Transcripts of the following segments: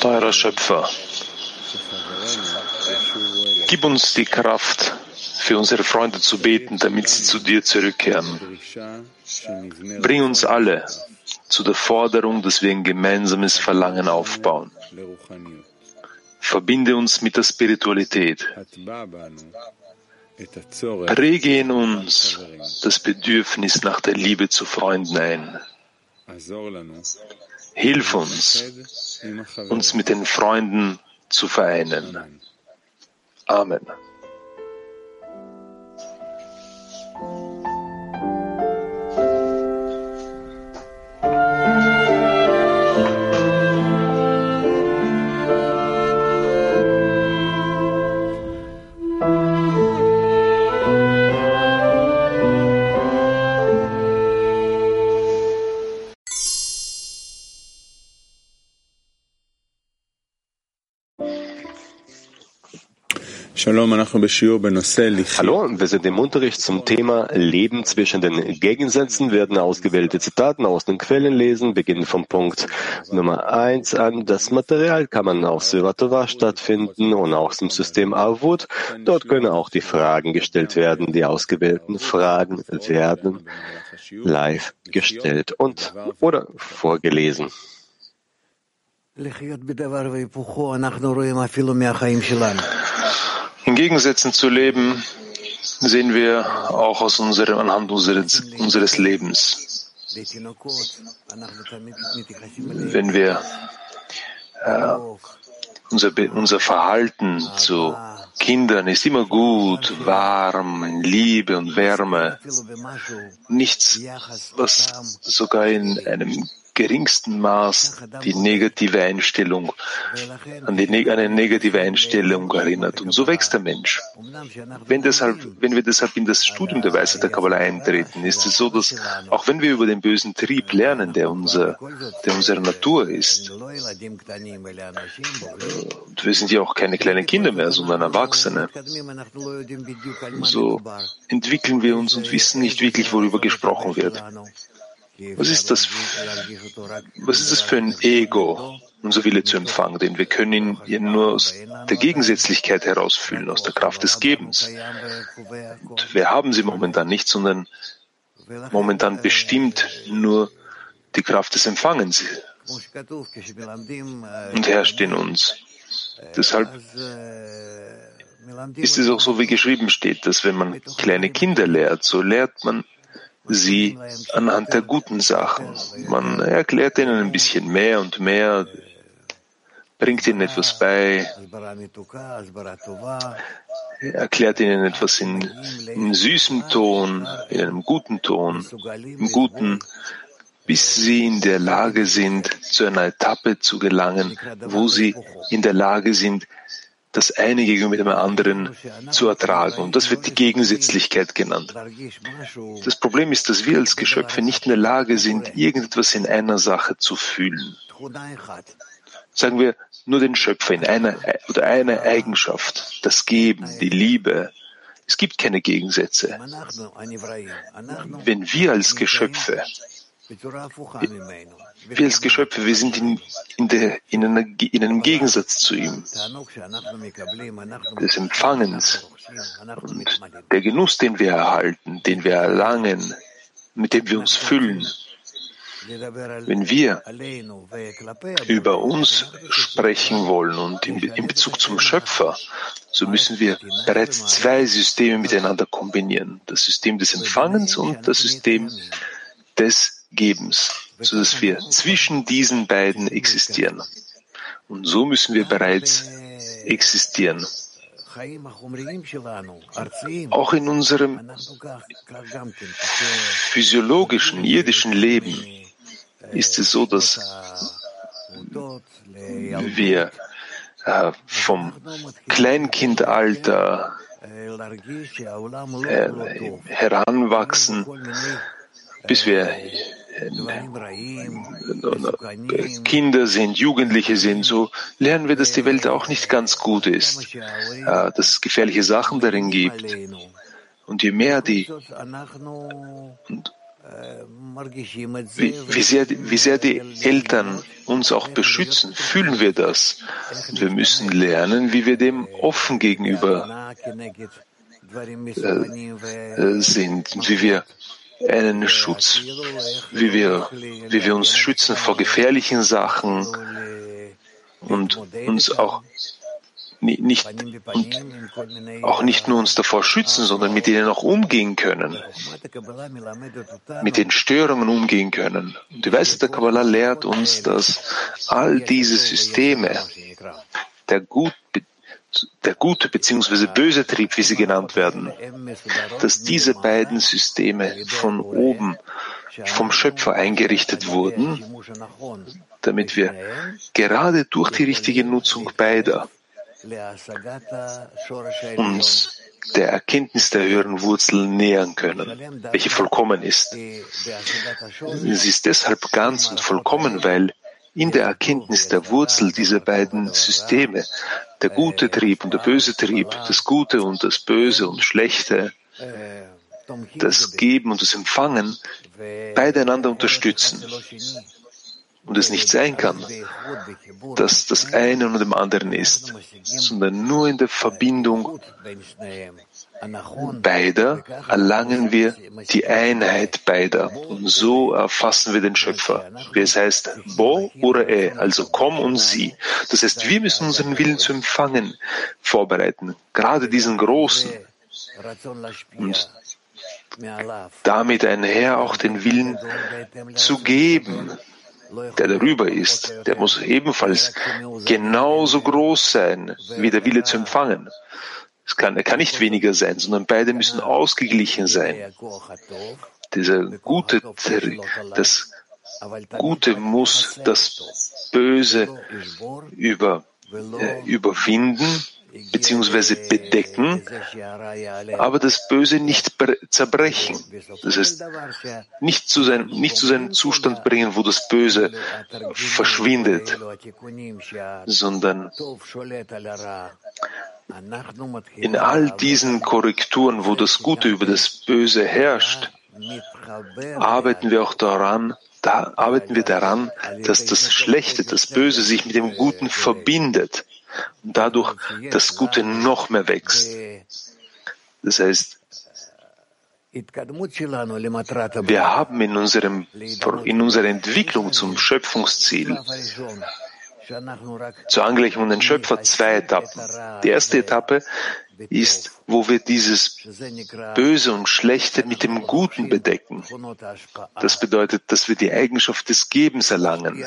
Teurer Schöpfer, gib uns die Kraft, für unsere Freunde zu beten, damit sie zu dir zurückkehren. Bring uns alle zu der Forderung, dass wir ein gemeinsames Verlangen aufbauen. Verbinde uns mit der Spiritualität. Präge in uns das Bedürfnis nach der Liebe zu Freunden ein. Hilf uns, uns mit den Freunden zu vereinen. Amen. Hallo, wir sind im Unterricht zum Thema Leben zwischen den Gegensätzen, werden ausgewählte Zitaten aus den Quellen lesen, beginnen vom Punkt Nummer eins an. Das Material kann man auf Sivatova stattfinden und auch im System Avut. Dort können auch die Fragen gestellt werden. Die ausgewählten Fragen werden live gestellt und oder vorgelesen. In Gegensätzen zu leben, sehen wir auch aus unserem, anhand unseres, unseres Lebens. Wenn wir äh, unser, unser Verhalten zu Kindern ist immer gut, warm, Liebe und Wärme. Nichts, was sogar in einem geringsten Maß die negative Einstellung, an, die, eine negative Einstellung erinnert. Und so wächst der Mensch. Wenn, deshalb, wenn wir deshalb in das Studium der Weisheit der Kabbalah eintreten, ist es so, dass auch wenn wir über den bösen Trieb lernen, der, unser, der unsere Natur ist, und wir sind ja auch keine kleinen Kinder mehr, sondern Erwachsene, so entwickeln wir uns und wissen nicht wirklich, worüber gesprochen wird. Was ist das, was ist das für ein Ego, unser Wille zu empfangen? Denn wir können ihn nur aus der Gegensätzlichkeit herausfühlen, aus der Kraft des Gebens. Und wir haben sie momentan nicht, sondern momentan bestimmt nur die Kraft des Empfangens und herrscht in uns. Deshalb ist es auch so, wie geschrieben steht, dass wenn man kleine Kinder lehrt, so lehrt man sie anhand der guten Sachen. Man erklärt ihnen ein bisschen mehr und mehr, bringt ihnen etwas bei, erklärt ihnen etwas in, in süßem Ton, in einem guten Ton, im guten, bis sie in der Lage sind, zu einer Etappe zu gelangen, wo sie in der Lage sind, das eine gegenüber dem anderen zu ertragen. Und das wird die Gegensätzlichkeit genannt. Das Problem ist, dass wir als Geschöpfe nicht in der Lage sind, irgendetwas in einer Sache zu fühlen. Sagen wir nur den Schöpfer in einer oder einer Eigenschaft, das Geben, die Liebe. Es gibt keine Gegensätze. Wenn wir als Geschöpfe wir als Geschöpfe, wir sind in, in, der, in einem Gegensatz zu ihm, des Empfangens und der Genuss, den wir erhalten, den wir erlangen, mit dem wir uns füllen. Wenn wir über uns sprechen wollen und in, in Bezug zum Schöpfer, so müssen wir bereits zwei Systeme miteinander kombinieren. Das System des Empfangens und das System des Gebens, so dass wir zwischen diesen beiden existieren. Und so müssen wir bereits existieren. Auch in unserem physiologischen, irdischen Leben ist es so, dass wir äh, vom Kleinkindalter äh, heranwachsen, bis wir Kinder sind, Jugendliche sind, so lernen wir, dass die Welt auch nicht ganz gut ist, äh, dass es gefährliche Sachen darin gibt. Und je mehr die, und wie, wie, sehr, wie sehr die Eltern uns auch beschützen, fühlen wir das. Wir müssen lernen, wie wir dem offen gegenüber äh, sind, wie wir einen Schutz, wie wir, wie wir uns schützen vor gefährlichen Sachen und uns auch nicht, und auch nicht nur uns davor schützen, sondern mit denen auch umgehen können, mit den Störungen umgehen können. Und die Weisheit der Kabbalah lehrt uns, dass all diese Systeme, der, gut, der gute bzw. böse Trieb, wie sie genannt werden, dass diese beiden Systeme von oben vom Schöpfer eingerichtet wurden, damit wir gerade durch die richtige Nutzung beider uns der Erkenntnis der höheren Wurzel nähern können, welche vollkommen ist. Sie ist deshalb ganz und vollkommen, weil in der Erkenntnis der Wurzel dieser beiden Systeme, der gute Trieb und der böse Trieb, das Gute und das Böse und Schlechte, das Geben und das Empfangen, beide einander unterstützen. Und es nicht sein kann, dass das eine und dem anderen ist, sondern nur in der Verbindung beider erlangen wir die Einheit beider und so erfassen wir den Schöpfer. Es heißt, Bo oder E, also komm und sieh. Das heißt, wir müssen unseren Willen zu empfangen vorbereiten, gerade diesen großen. Und damit einher auch den Willen zu geben, der darüber ist, der muss ebenfalls genauso groß sein wie der Wille zu empfangen. Es kann, er kann nicht weniger sein, sondern beide müssen ausgeglichen sein. Dieser gute, das Gute muss das Böse über, äh, überwinden beziehungsweise bedecken, aber das Böse nicht zerbrechen. Das heißt, nicht zu, sein, nicht zu seinem Zustand bringen, wo das Böse verschwindet, sondern in all diesen Korrekturen, wo das Gute über das Böse herrscht, arbeiten wir auch daran, da arbeiten wir daran, dass das Schlechte, das Böse sich mit dem Guten verbindet und dadurch das Gute noch mehr wächst. Das heißt, wir haben in, unserem, in unserer Entwicklung zum Schöpfungsziel zur Angleichung an den Schöpfer zwei Etappen. Die erste Etappe ist, wo wir dieses Böse und Schlechte mit dem Guten bedecken. Das bedeutet, dass wir die Eigenschaft des Gebens erlangen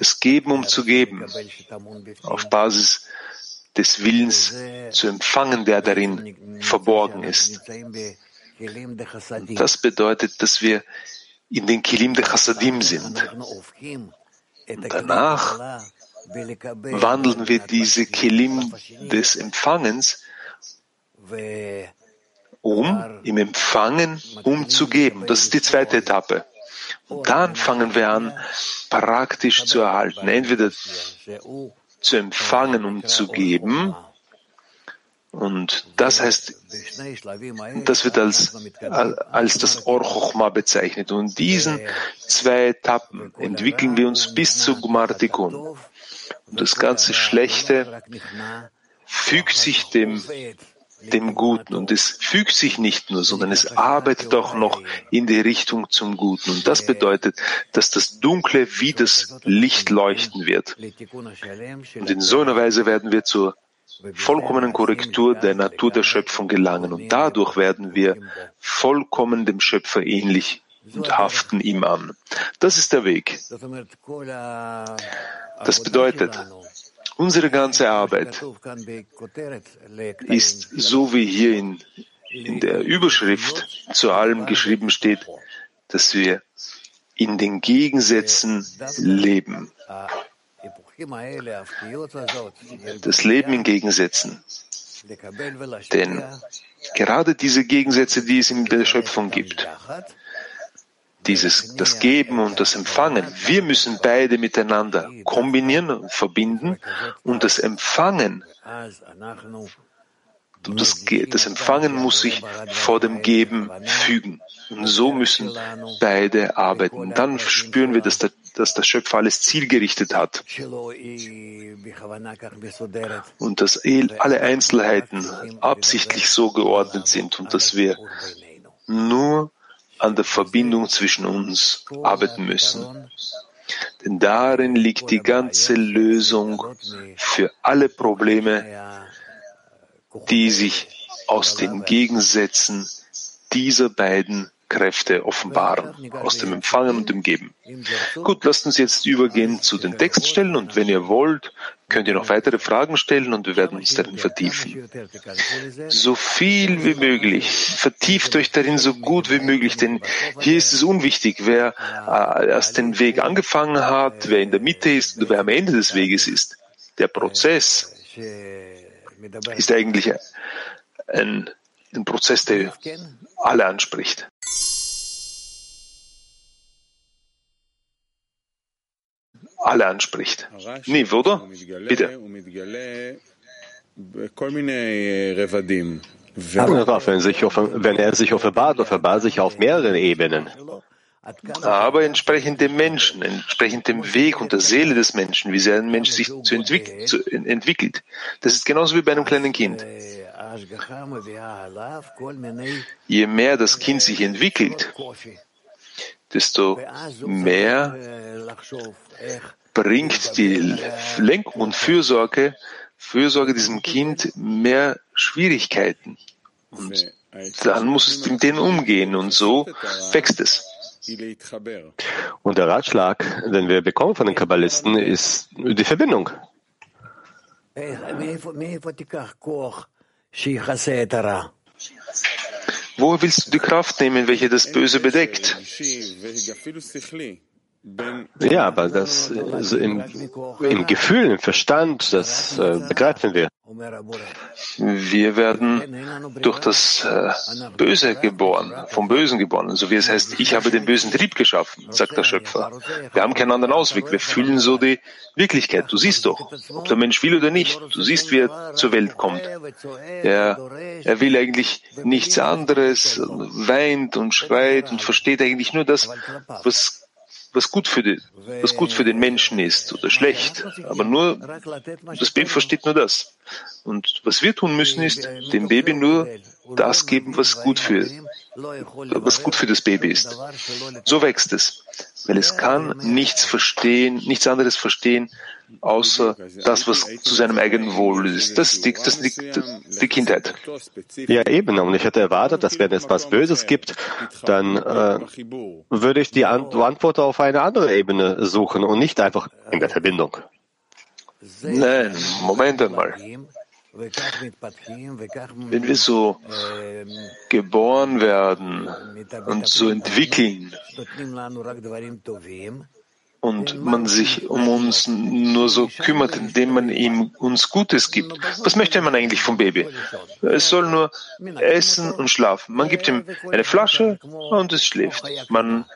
das Geben, um zu geben, auf Basis des Willens zu empfangen, der darin verborgen ist. Und das bedeutet, dass wir in den Kilim der Chassadim sind. Danach wandeln wir diese Kilim des Empfangens um, im Empfangen umzugeben. Das ist die zweite Etappe. Und dann fangen wir an, praktisch zu erhalten, entweder zu empfangen, um zu geben, und das heißt, das wird als, als das Orchochma bezeichnet. Und in diesen zwei Etappen entwickeln wir uns bis zu Gumartikun. Und das ganze Schlechte fügt sich dem dem Guten. Und es fügt sich nicht nur, sondern es arbeitet auch noch in die Richtung zum Guten. Und das bedeutet, dass das Dunkle wie das Licht leuchten wird. Und in so einer Weise werden wir zur vollkommenen Korrektur der Natur der Schöpfung gelangen. Und dadurch werden wir vollkommen dem Schöpfer ähnlich und haften ihm an. Das ist der Weg. Das bedeutet, Unsere ganze Arbeit ist, so wie hier in, in der Überschrift zu allem geschrieben steht, dass wir in den Gegensätzen leben. Das Leben in Gegensätzen. Denn gerade diese Gegensätze, die es in der Schöpfung gibt, dieses, das Geben und das Empfangen. Wir müssen beide miteinander kombinieren und verbinden und das Empfangen Das, das Empfangen muss sich vor dem Geben fügen. Und so müssen beide arbeiten. Dann spüren wir, dass der, dass der Schöpfer alles zielgerichtet hat. Und dass alle Einzelheiten absichtlich so geordnet sind und dass wir nur an der Verbindung zwischen uns arbeiten müssen. Denn darin liegt die ganze Lösung für alle Probleme, die sich aus den Gegensätzen dieser beiden Kräfte offenbaren, aus dem Empfangen und dem Geben. Gut, lasst uns jetzt übergehen zu den Textstellen und wenn ihr wollt, könnt ihr noch weitere Fragen stellen und wir werden uns darin vertiefen. So viel wie möglich. Vertieft euch darin so gut wie möglich, denn hier ist es unwichtig, wer äh, erst den Weg angefangen hat, wer in der Mitte ist oder wer am Ende des Weges ist. Der Prozess ist eigentlich ein, ein Prozess, der alle anspricht. Alle anspricht. Niv, oder? Bitte. Wenn, sich wenn er sich offenbart, offenbart sich auf mehreren Ebenen. Aber entsprechend dem Menschen, entsprechend dem Weg und der Seele des Menschen, wie sehr ein Mensch sich zu entwick zu entwickelt. Das ist genauso wie bei einem kleinen Kind. Je mehr das Kind sich entwickelt, desto mehr bringt die Lenkung und Fürsorge, Fürsorge diesem Kind mehr Schwierigkeiten. Und dann muss es mit denen umgehen und so wächst es. Und der Ratschlag, den wir bekommen von den Kabbalisten, ist die Verbindung. Woher willst du die Kraft nehmen, welche das Böse bedeckt? Ja, aber das also im, im, Gefühl, im Verstand, das äh, begreifen wir. Wir werden durch das äh, Böse geboren, vom Bösen geboren, so wie es heißt, ich habe den bösen Trieb geschaffen, sagt der Schöpfer. Wir haben keinen anderen Ausweg, wir fühlen so die Wirklichkeit. Du siehst doch, ob der Mensch will oder nicht, du siehst, wie er zur Welt kommt. Er, er will eigentlich nichts anderes, weint und schreit und versteht eigentlich nur das, was was gut für den, was gut für den Menschen ist oder schlecht. Aber nur, das Baby versteht nur das. Und was wir tun müssen, ist, dem Baby nur das geben, was gut für, was gut für das Baby ist. So wächst es, weil es kann nichts verstehen, nichts anderes verstehen, außer das, was zu seinem eigenen Wohl ist. Das ist die, das ist die, die Kindheit. Ja, eben. Und ich hätte erwartet, dass wenn es was Böses gibt, dann äh, würde ich die Antwort auf eine andere Ebene suchen und nicht einfach in der Verbindung. Nein, Moment einmal. Wenn wir so geboren werden und so entwickeln, und man sich um uns nur so kümmert, indem man ihm uns Gutes gibt. Was möchte man eigentlich vom Baby? Es soll nur essen und schlafen. Man gibt ihm eine Flasche und es schläft. Man,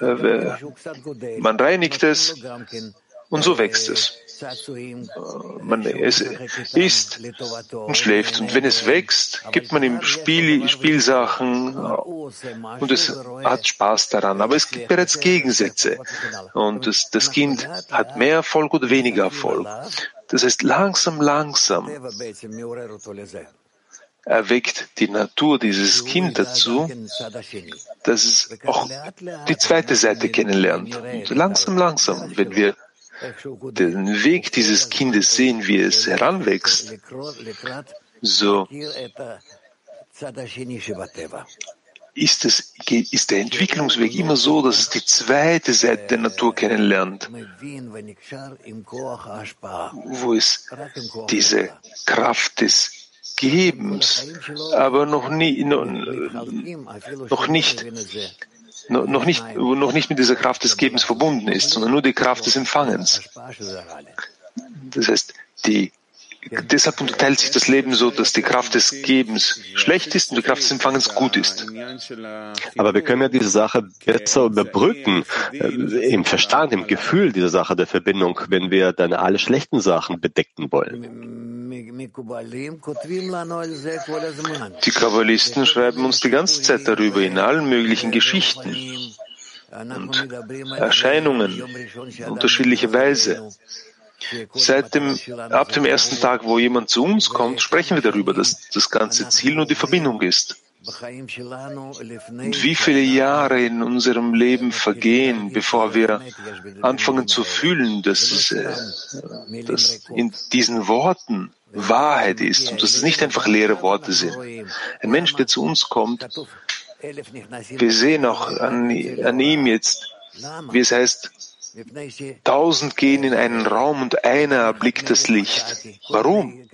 äh, man reinigt es und so wächst es. Man es isst und schläft. Und wenn es wächst, gibt man ihm Spiel, Spielsachen und es hat Spaß daran. Aber es gibt bereits Gegensätze. Und das, das Kind hat mehr Erfolg oder weniger Erfolg. Das heißt, langsam, langsam erweckt die Natur dieses Kind dazu, dass es auch die zweite Seite kennenlernt. Und langsam, langsam, wenn wir den Weg dieses Kindes sehen, wie es heranwächst, so. Ist, es, ist der Entwicklungsweg immer so, dass es die zweite Seite der Natur kennenlernt, wo es diese Kraft des Gebens, aber noch, nie, noch, noch nicht noch nicht, noch nicht mit dieser Kraft des Gebens verbunden ist, sondern nur die Kraft des Empfangens. Das heißt, die, deshalb unterteilt sich das Leben so, dass die Kraft des Gebens schlecht ist und die Kraft des Empfangens gut ist. Aber wir können ja diese Sache besser überbrücken, äh, im Verstand, im Gefühl dieser Sache der Verbindung, wenn wir dann alle schlechten Sachen bedecken wollen. Die Kabbalisten schreiben uns die ganze Zeit darüber in allen möglichen Geschichten und Erscheinungen in unterschiedlicher Weise. Seit dem, ab dem ersten Tag, wo jemand zu uns kommt, sprechen wir darüber, dass das ganze Ziel nur die Verbindung ist. Und wie viele Jahre in unserem Leben vergehen, bevor wir anfangen zu fühlen, dass, äh, dass in diesen Worten Wahrheit ist und dass es nicht einfach leere Worte sind. Ein Mensch, der zu uns kommt, wir sehen auch an, an ihm jetzt, wie es heißt, Tausend gehen in einen Raum und einer erblickt das Licht. Warum?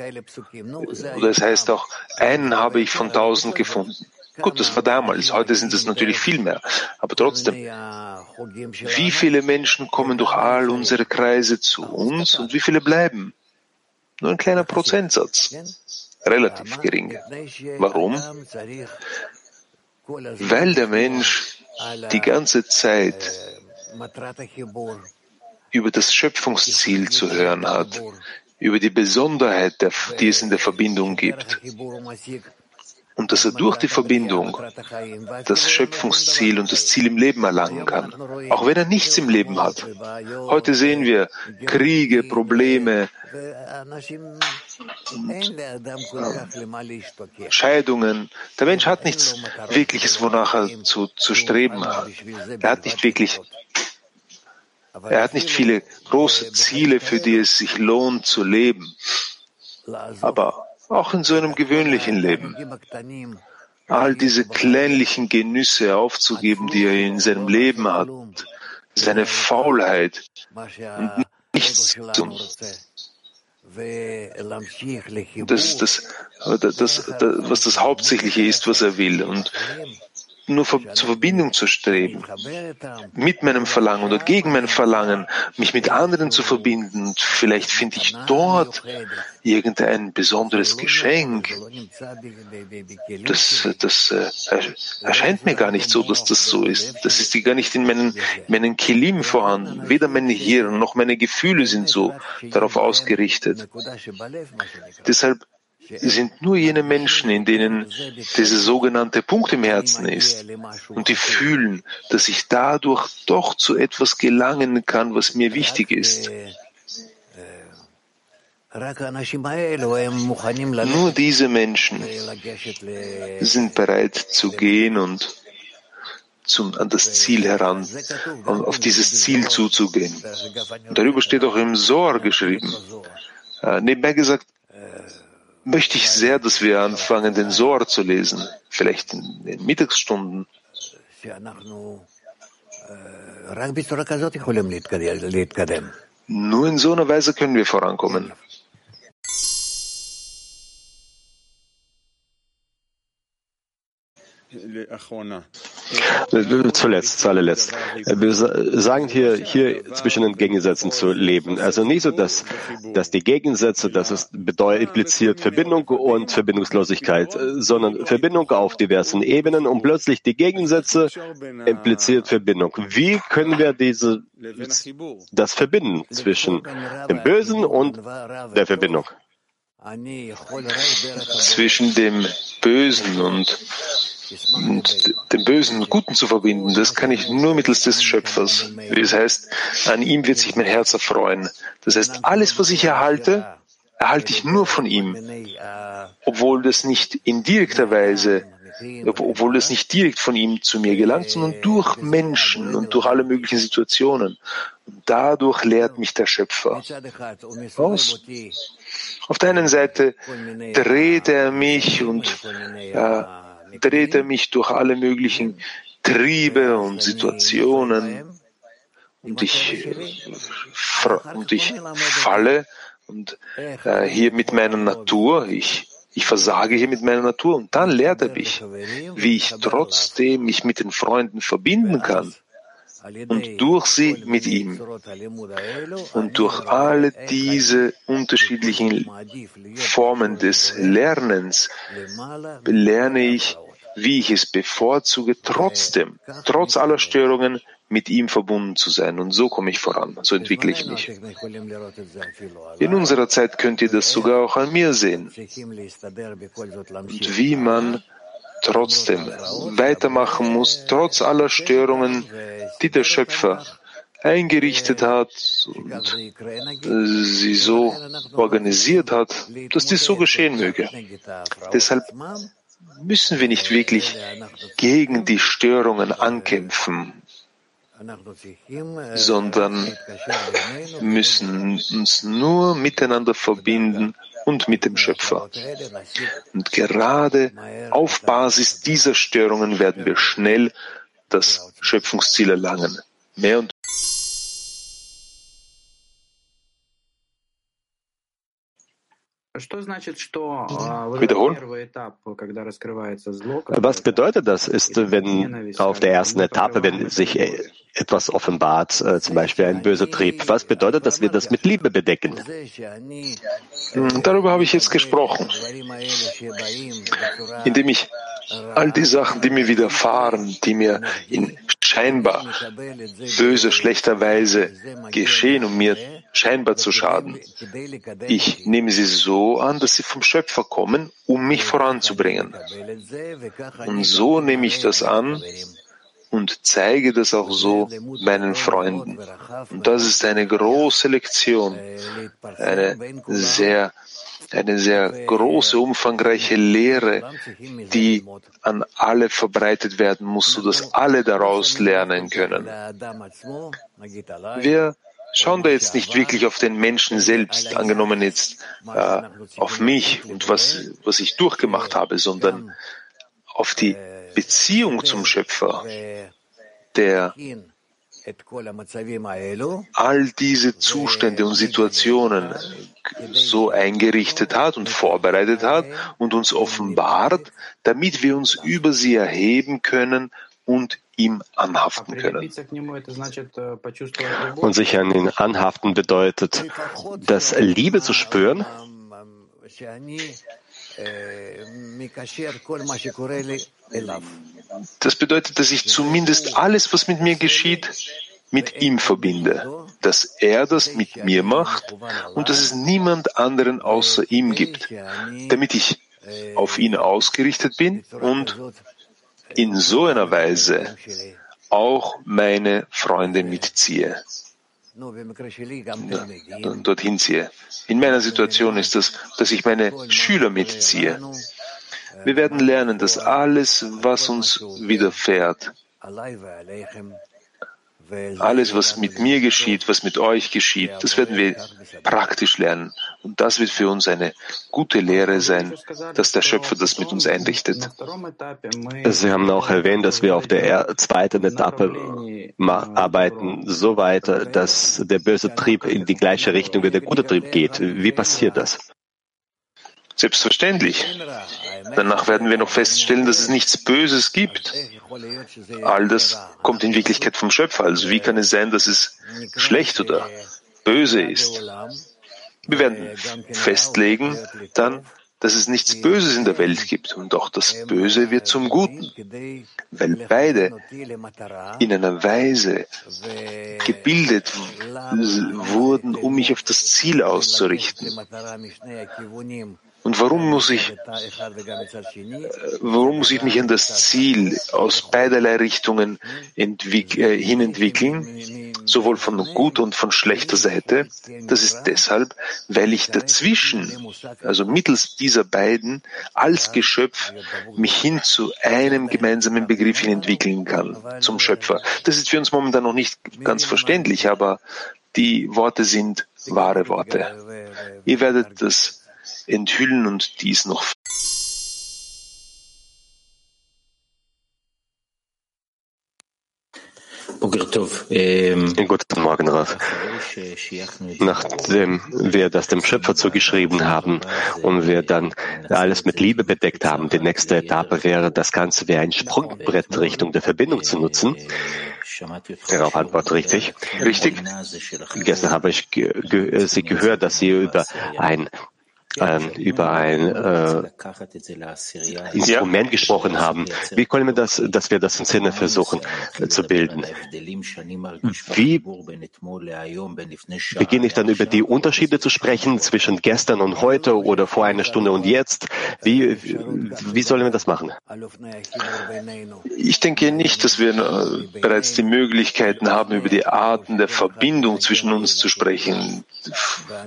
Oder es heißt auch, einen habe ich von tausend gefunden. Gut, das war damals. Heute sind es natürlich viel mehr. Aber trotzdem, wie viele Menschen kommen durch all unsere Kreise zu uns und wie viele bleiben? Nur ein kleiner Prozentsatz. Relativ gering. Warum? Weil der Mensch die ganze Zeit über das Schöpfungsziel zu hören hat, über die Besonderheit, die es in der Verbindung gibt. Und dass er durch die Verbindung das Schöpfungsziel und das Ziel im Leben erlangen kann, auch wenn er nichts im Leben hat. Heute sehen wir Kriege, Probleme, Scheidungen. Der Mensch hat nichts Wirkliches, wonach er zu, zu streben hat. Er hat nicht wirklich er hat nicht viele große Ziele, für die es sich lohnt zu leben. Aber auch in so einem gewöhnlichen Leben, all diese kleinlichen Genüsse aufzugeben, die er in seinem Leben hat, seine Faulheit und nichts zu tun. Das, das, das, das, was das Hauptsächliche ist, was er will. Und nur zur Verbindung zu streben, mit meinem Verlangen oder gegen mein Verlangen, mich mit anderen zu verbinden. Und vielleicht finde ich dort irgendein besonderes Geschenk. Das, das äh, erscheint mir gar nicht so, dass das so ist. Das ist gar nicht in meinen, meinen Kilim vorhanden. Weder meine Hirn noch meine Gefühle sind so darauf ausgerichtet. Deshalb sind nur jene Menschen, in denen dieser sogenannte Punkt im Herzen ist und die fühlen, dass ich dadurch doch zu etwas gelangen kann, was mir wichtig ist. Nur diese Menschen sind bereit zu gehen und zum, an das Ziel heran, auf dieses Ziel zuzugehen. Und darüber steht auch im Sohr geschrieben. Äh, nebenbei gesagt, möchte ich sehr, dass wir anfangen, den Sohr zu lesen, vielleicht in den Mittagsstunden. Nur in so einer Weise können wir vorankommen. Zuletzt, zuallerletzt. Wir sagen hier, hier zwischen den Gegensätzen zu leben. Also nicht so, dass, dass die Gegensätze, dass es bedeutet, impliziert Verbindung und Verbindungslosigkeit, sondern Verbindung auf diversen Ebenen und plötzlich die Gegensätze impliziert Verbindung. Wie können wir diese, das verbinden zwischen dem Bösen und der Verbindung? Zwischen dem Bösen und und den Bösen mit Guten zu verbinden, das kann ich nur mittels des Schöpfers. Es heißt, an ihm wird sich mein Herz erfreuen. Das heißt, alles, was ich erhalte, erhalte ich nur von ihm, obwohl das nicht in direkter Weise, obwohl das nicht direkt von ihm zu mir gelangt, sondern durch Menschen und durch alle möglichen Situationen. Und dadurch lehrt mich der Schöpfer aus. Auf der einen Seite dreht er mich und äh, dreht er mich durch alle möglichen Triebe und Situationen und ich, und ich falle und äh, hier mit meiner Natur, ich, ich versage hier mit meiner Natur und dann lehrt er mich, wie ich trotzdem mich mit den Freunden verbinden kann und durch sie mit ihm. Und durch alle diese unterschiedlichen Formen des Lernens lerne ich, wie ich es bevorzuge, trotzdem, trotz aller Störungen, mit ihm verbunden zu sein. Und so komme ich voran, so entwickle ich mich. In unserer Zeit könnt ihr das sogar auch an mir sehen. Und wie man trotzdem weitermachen muss, trotz aller Störungen, die der Schöpfer eingerichtet hat und sie so organisiert hat, dass dies so geschehen möge. Deshalb müssen wir nicht wirklich gegen die Störungen ankämpfen sondern müssen uns nur miteinander verbinden und mit dem Schöpfer. Und gerade auf Basis dieser Störungen werden wir schnell das Schöpfungsziel erlangen. Mehr und Wiederholen. Was bedeutet das, ist, wenn auf der ersten Etappe, wenn sich äh, etwas offenbart, äh, zum Beispiel ein böser Trieb, was bedeutet, dass wir das mit Liebe bedecken? Darüber habe ich jetzt gesprochen, indem ich all die Sachen, die mir widerfahren, die mir in scheinbar böser, schlechter Weise geschehen, um mir scheinbar zu schaden. Ich nehme sie so an, dass sie vom Schöpfer kommen, um mich voranzubringen. Und so nehme ich das an und zeige das auch so meinen Freunden. Und das ist eine große Lektion, eine sehr eine sehr große, umfangreiche Lehre, die an alle verbreitet werden muss, sodass alle daraus lernen können. Wir schauen da jetzt nicht wirklich auf den Menschen selbst, angenommen jetzt äh, auf mich und was, was ich durchgemacht habe, sondern auf die Beziehung zum Schöpfer, der all diese Zustände und Situationen so eingerichtet hat und vorbereitet hat und uns offenbart, damit wir uns über sie erheben können und ihm anhaften können. Und sich an ihn anhaften bedeutet, das Liebe zu spüren, das bedeutet, dass ich zumindest alles, was mit mir geschieht, mit ihm verbinde, dass er das mit mir macht und dass es niemand anderen außer ihm gibt, damit ich auf ihn ausgerichtet bin und in so einer Weise auch meine Freunde mitziehe. Dorthin ziehe. In meiner Situation ist das, dass ich meine Schüler mitziehe. Wir werden lernen, dass alles, was uns widerfährt, alles, was mit mir geschieht, was mit euch geschieht, das werden wir praktisch lernen. Und das wird für uns eine gute Lehre sein, dass der Schöpfer das mit uns einrichtet. Sie haben auch erwähnt, dass wir auf der zweiten Etappe arbeiten, so weiter, dass der böse Trieb in die gleiche Richtung wie der gute Trieb geht. Wie passiert das? Selbstverständlich. Danach werden wir noch feststellen, dass es nichts Böses gibt. All das kommt in Wirklichkeit vom Schöpfer. Also wie kann es sein, dass es schlecht oder böse ist? Wir werden festlegen dann, dass es nichts Böses in der Welt gibt und auch das Böse wird zum Guten, weil beide in einer Weise gebildet wurden, um mich auf das Ziel auszurichten. Und warum muss ich, warum muss ich mich an das Ziel aus beiderlei Richtungen entwick äh, hinentwickeln, sowohl von guter und von schlechter Seite? Das ist deshalb, weil ich dazwischen, also mittels dieser beiden, als Geschöpf mich hin zu einem gemeinsamen Begriff hin entwickeln kann, zum Schöpfer. Das ist für uns momentan noch nicht ganz verständlich, aber die Worte sind wahre Worte. Ihr werdet das enthüllen und dies noch Guten Morgen, Rav. Nachdem wir das dem Schöpfer zugeschrieben haben und wir dann alles mit Liebe bedeckt haben, die nächste Etappe wäre, das Ganze wie ein Sprungbrett Richtung der Verbindung zu nutzen. Darauf antwortet richtig. Richtig. Gestern habe ich ge ge Sie gehört, dass Sie über ein äh, über ein äh, Instrument gesprochen haben. Wie können wir das, dass wir das in Sinne versuchen äh, zu bilden? Wie beginne ich dann über die Unterschiede zu sprechen zwischen gestern und heute oder vor einer Stunde und jetzt? Wie, wie sollen wir das machen? Ich denke nicht, dass wir äh, bereits die Möglichkeiten haben, über die Arten der Verbindung zwischen uns zu sprechen.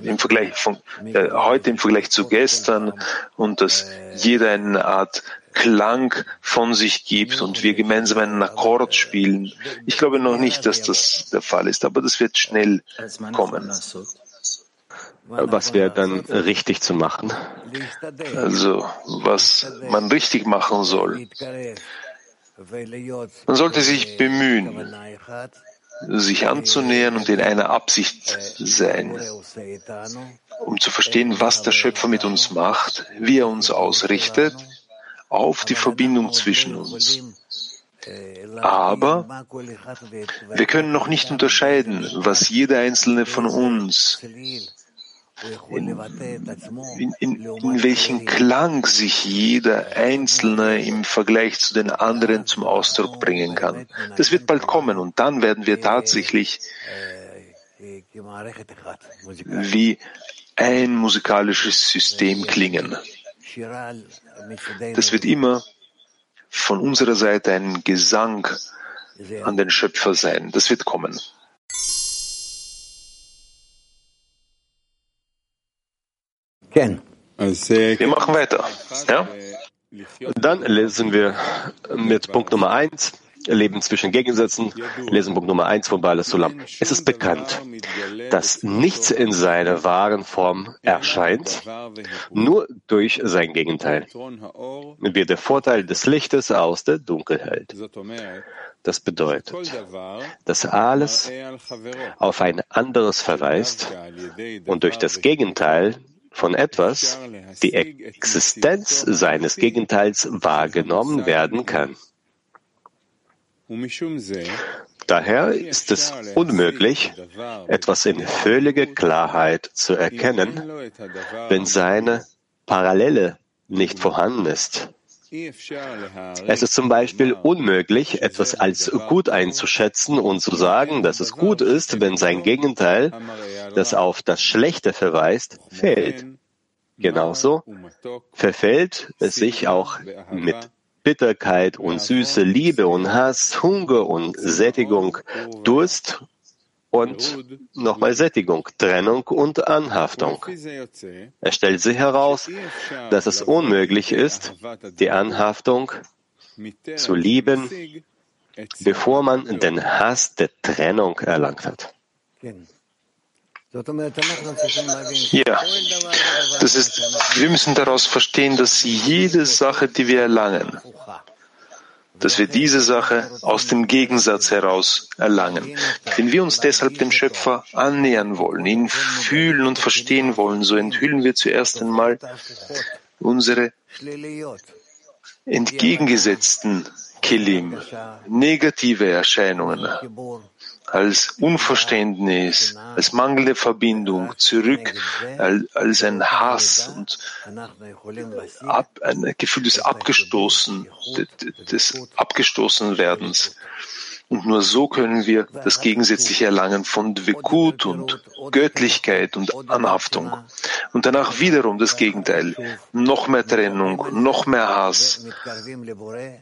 Im Vergleich von äh, heute im Vergleich zu gestern und dass jeder eine Art Klang von sich gibt und wir gemeinsam einen Akkord spielen. Ich glaube noch nicht, dass das der Fall ist, aber das wird schnell kommen. Was wäre dann richtig zu machen? Also, was man richtig machen soll. Man sollte sich bemühen, sich anzunähern und in einer Absicht sein, um zu verstehen, was der Schöpfer mit uns macht, wie er uns ausrichtet, auf die Verbindung zwischen uns. Aber wir können noch nicht unterscheiden, was jeder einzelne von uns in, in, in, welchen Klang sich jeder Einzelne im Vergleich zu den anderen zum Ausdruck bringen kann. Das wird bald kommen und dann werden wir tatsächlich wie ein musikalisches System klingen. Das wird immer von unserer Seite ein Gesang an den Schöpfer sein. Das wird kommen. Wir machen weiter. Ja? Dann lesen wir mit Punkt Nummer eins. Leben zwischen Gegensätzen, lesen Punkt Nummer eins von Bala Sulam. Es ist bekannt, dass nichts in seiner wahren Form erscheint, nur durch sein Gegenteil, wie der Vorteil des Lichtes aus der Dunkelheit. Das bedeutet, dass alles auf ein anderes verweist und durch das Gegenteil von etwas die Existenz seines Gegenteils wahrgenommen werden kann. Daher ist es unmöglich, etwas in völliger Klarheit zu erkennen, wenn seine Parallele nicht vorhanden ist. Es ist zum Beispiel unmöglich, etwas als gut einzuschätzen und zu sagen, dass es gut ist, wenn sein Gegenteil, das auf das Schlechte verweist, fehlt. Genauso verfällt es sich auch mit Bitterkeit und Süße, Liebe und Hass, Hunger und Sättigung, Durst und nochmal Sättigung, Trennung und Anhaftung. Es stellt sich heraus, dass es unmöglich ist, die Anhaftung zu lieben, bevor man den Hass der Trennung erlangt hat. Ja, das ist, wir müssen daraus verstehen, dass jede Sache, die wir erlangen, dass wir diese Sache aus dem Gegensatz heraus erlangen. Wenn wir uns deshalb dem Schöpfer annähern wollen, ihn fühlen und verstehen wollen, so enthüllen wir zuerst einmal unsere entgegengesetzten Kilim, negative Erscheinungen, als Unverständnis, als mangelnde Verbindung zurück, als ein Hass und ab, ein Gefühl des Abgestoßen, des Abgestoßenwerdens. Und nur so können wir das Gegensätzliche erlangen von Dvekut und Göttlichkeit und Anhaftung. Und danach wiederum das Gegenteil. Noch mehr Trennung, noch mehr Hass.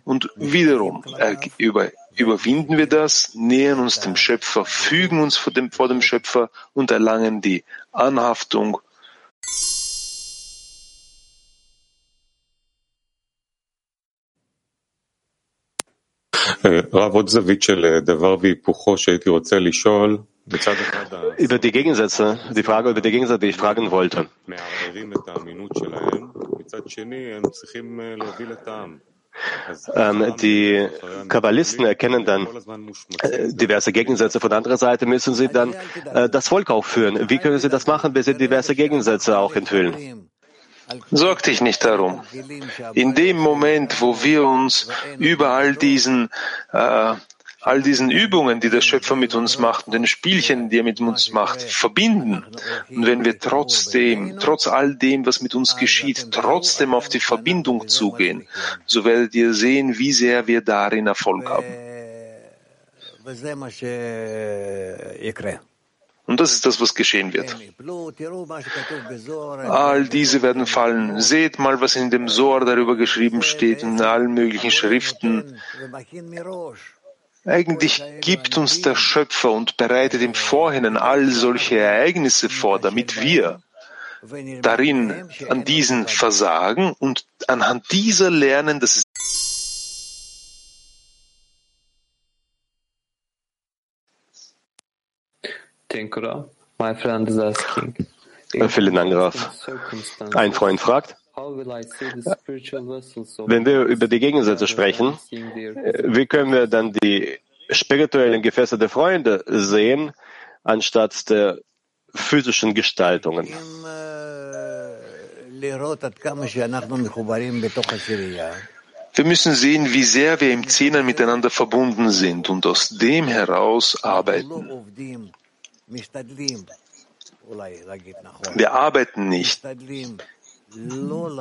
Und wiederum äh, über, überwinden wir das, nähern uns dem Schöpfer, fügen uns vor dem, vor dem Schöpfer und erlangen die Anhaftung über die Gegensätze, die Frage über die Gegensätze, die ich fragen wollte. Ähm, die Kabbalisten erkennen dann äh, diverse Gegensätze. Von der anderen Seite müssen sie dann äh, das Volk aufführen. Wie können sie das machen, bis sie diverse Gegensätze auch enthüllen? Sorg dich nicht darum. In dem Moment, wo wir uns über all diesen äh, all diesen Übungen, die der Schöpfer mit uns macht und den Spielchen, die er mit uns macht, verbinden. Und wenn wir trotzdem, trotz all dem, was mit uns geschieht, trotzdem auf die Verbindung zugehen, so werdet ihr sehen, wie sehr wir darin Erfolg haben. Und das ist das, was geschehen wird. All diese werden fallen. Seht mal, was in dem Sohr darüber geschrieben steht, in allen möglichen Schriften. Eigentlich gibt uns der Schöpfer und bereitet im Vorhinein all solche Ereignisse vor, damit wir darin an diesen versagen und anhand dieser lernen, dass es. Vielen Dank, Graf. Ein Freund fragt, wenn wir über die Gegensätze sprechen, wie können wir dann die spirituellen Gefäße der Freunde sehen, anstatt der physischen Gestaltungen? Wir müssen sehen, wie sehr wir im Zehner miteinander verbunden sind und aus dem heraus arbeiten. Wir arbeiten nicht.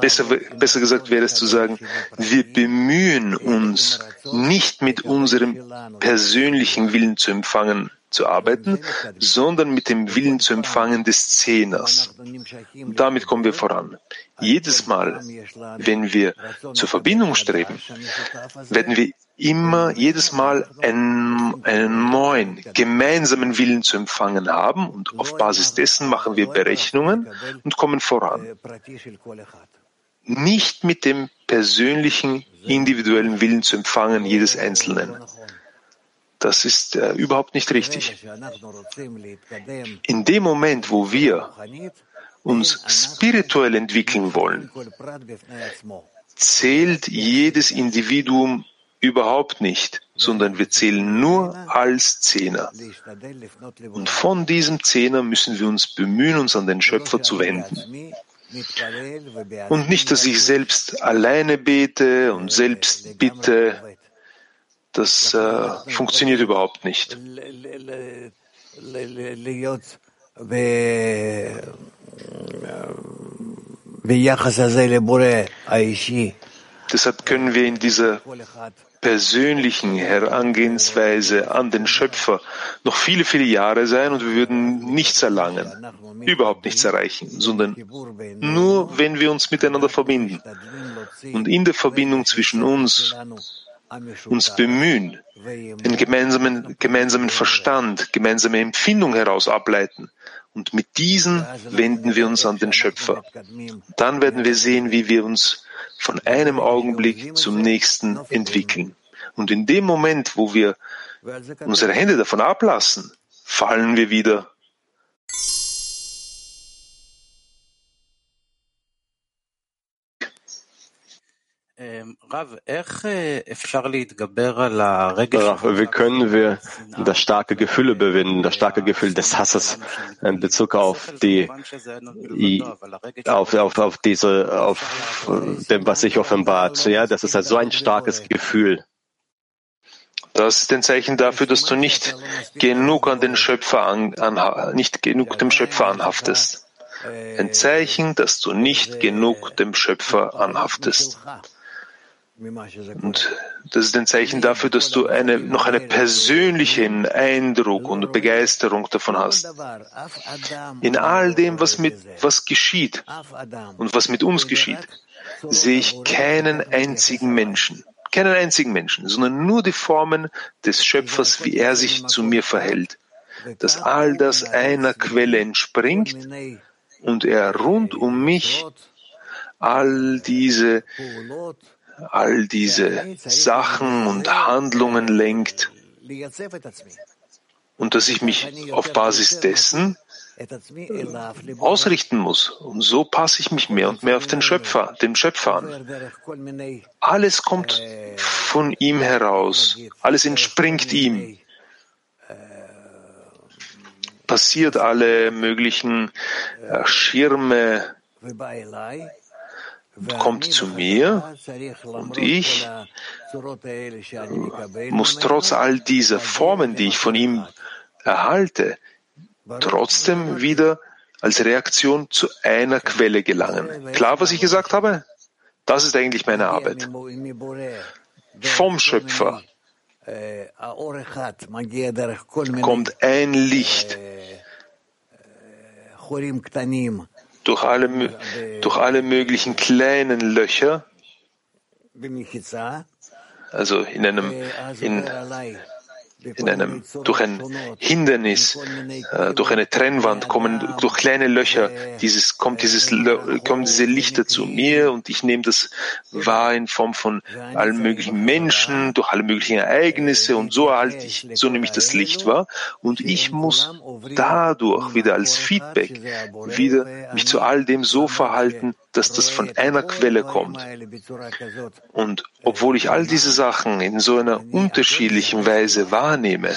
Besser, besser gesagt wäre es zu sagen, wir bemühen uns, nicht mit unserem persönlichen Willen zu empfangen, zu arbeiten, sondern mit dem Willen zu empfangen des Zehners. Damit kommen wir voran. Jedes Mal, wenn wir zur Verbindung streben, werden wir immer jedes Mal einen, einen neuen gemeinsamen Willen zu empfangen haben und auf Basis dessen machen wir Berechnungen und kommen voran. Nicht mit dem persönlichen, individuellen Willen zu empfangen jedes Einzelnen. Das ist äh, überhaupt nicht richtig. In dem Moment, wo wir uns spirituell entwickeln wollen, zählt jedes Individuum überhaupt nicht, sondern wir zählen nur als Zehner. Und von diesem Zehner müssen wir uns bemühen, uns an den Schöpfer zu wenden. Und nicht, dass ich selbst alleine bete und selbst bitte, das äh, funktioniert überhaupt nicht. Deshalb können wir in dieser persönlichen Herangehensweise an den Schöpfer noch viele, viele Jahre sein und wir würden nichts erlangen, überhaupt nichts erreichen, sondern nur, wenn wir uns miteinander verbinden. Und in der Verbindung zwischen uns uns bemühen, den gemeinsamen, gemeinsamen Verstand, gemeinsame Empfindung heraus ableiten. Und mit diesen wenden wir uns an den Schöpfer. Dann werden wir sehen, wie wir uns von einem Augenblick zum nächsten entwickeln. Und in dem Moment, wo wir unsere Hände davon ablassen, fallen wir wieder wie können wir das starke Gefühl überwinden, das starke Gefühl des Hasses in Bezug auf die, auf, auf, auf diese, auf dem, was sich offenbart? Ja, das ist halt so ein starkes Gefühl. Das ist ein Zeichen dafür, dass du nicht genug an den Schöpfer an, an, nicht genug dem Schöpfer anhaftest. Ein Zeichen, dass du nicht genug dem Schöpfer anhaftest. Und das ist ein Zeichen dafür, dass du eine, noch einen persönlichen Eindruck und Begeisterung davon hast. In all dem, was, mit, was geschieht und was mit uns geschieht, sehe ich keinen einzigen Menschen, keinen einzigen Menschen, sondern nur die Formen des Schöpfers, wie er sich zu mir verhält. Dass all das einer Quelle entspringt und er rund um mich all diese all diese Sachen und Handlungen lenkt und dass ich mich auf Basis dessen ausrichten muss. Und so passe ich mich mehr und mehr auf den Schöpfer, den Schöpfer an. Alles kommt von ihm heraus. Alles entspringt ihm. Passiert alle möglichen Schirme kommt zu mir und ich muss trotz all dieser Formen, die ich von ihm erhalte, trotzdem wieder als Reaktion zu einer Quelle gelangen. Klar, was ich gesagt habe? Das ist eigentlich meine Arbeit. Vom Schöpfer kommt ein Licht durch alle, durch alle möglichen kleinen Löcher, also in einem, in, in einem, durch ein Hindernis, äh, durch eine Trennwand kommen, durch kleine Löcher, dieses, kommt dieses, kommen diese Lichter zu mir und ich nehme das wahr in Form von allen möglichen Menschen, durch alle möglichen Ereignisse und so erhalte ich, so nehme ich das Licht wahr und ich muss dadurch wieder als Feedback wieder mich zu all dem so verhalten, dass das von einer Quelle kommt. Und obwohl ich all diese Sachen in so einer unterschiedlichen Weise wahrnehme,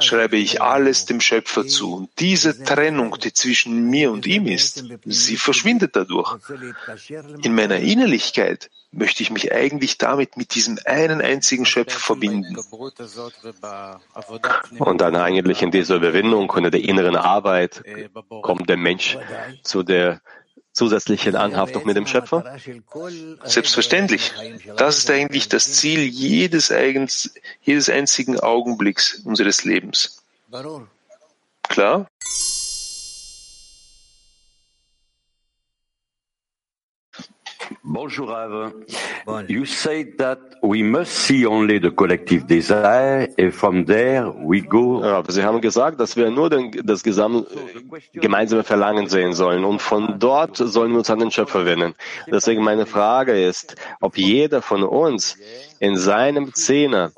schreibe ich alles dem Schöpfer zu. Und diese Trennung, die zwischen mir und ihm ist, sie verschwindet dadurch. In meiner Innerlichkeit möchte ich mich eigentlich damit mit diesem einen einzigen Schöpfer verbinden. Und dann eigentlich in dieser Überwindung und in der inneren Arbeit kommt der Mensch zu der zusätzlichen Anhaftung mit dem Schöpfer? Selbstverständlich. Das ist eigentlich das Ziel jedes, eigens, jedes einzigen Augenblicks unseres Lebens. Klar? Bonjour Rav. You say that we must see only the collective desire and from there we go. Ja, Sie haben gesagt, dass wir nur den, das gesamt, gemeinsame Verlangen sehen sollen und von dort sollen wir uns an den Schöpfer wenden. Deswegen meine Frage ist, ob jeder von uns in seinem Zehner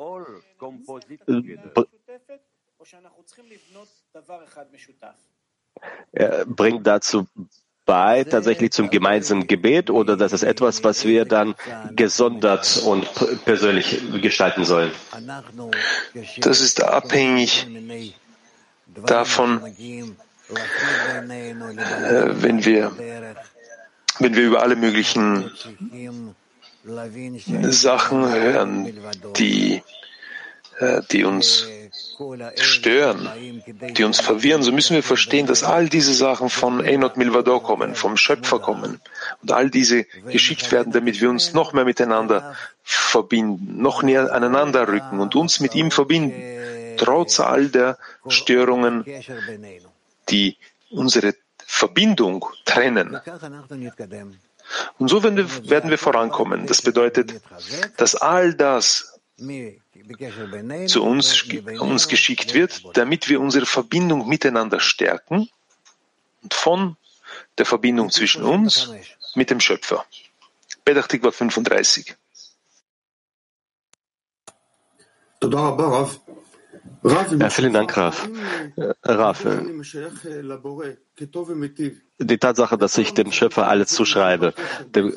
bringt dazu bei tatsächlich zum gemeinsamen Gebet oder das ist etwas, was wir dann gesondert und persönlich gestalten sollen? Das ist abhängig davon, äh, wenn wir, wenn wir über alle möglichen Sachen hören, die, äh, die uns stören, die uns verwirren, so müssen wir verstehen, dass all diese Sachen von Enot Milvador kommen, vom Schöpfer kommen und all diese geschickt werden, damit wir uns noch mehr miteinander verbinden, noch näher aneinander rücken und uns mit ihm verbinden, trotz all der Störungen, die unsere Verbindung trennen. Und so werden wir, werden wir vorankommen. Das bedeutet, dass all das, zu uns, uns geschickt wird, damit wir unsere Verbindung miteinander stärken und von der Verbindung zwischen uns mit dem Schöpfer. Petach Tikva 35. Ja, vielen Dank, Raf. Raf, äh, die Tatsache, dass ich dem Schöpfer alles zuschreibe, dem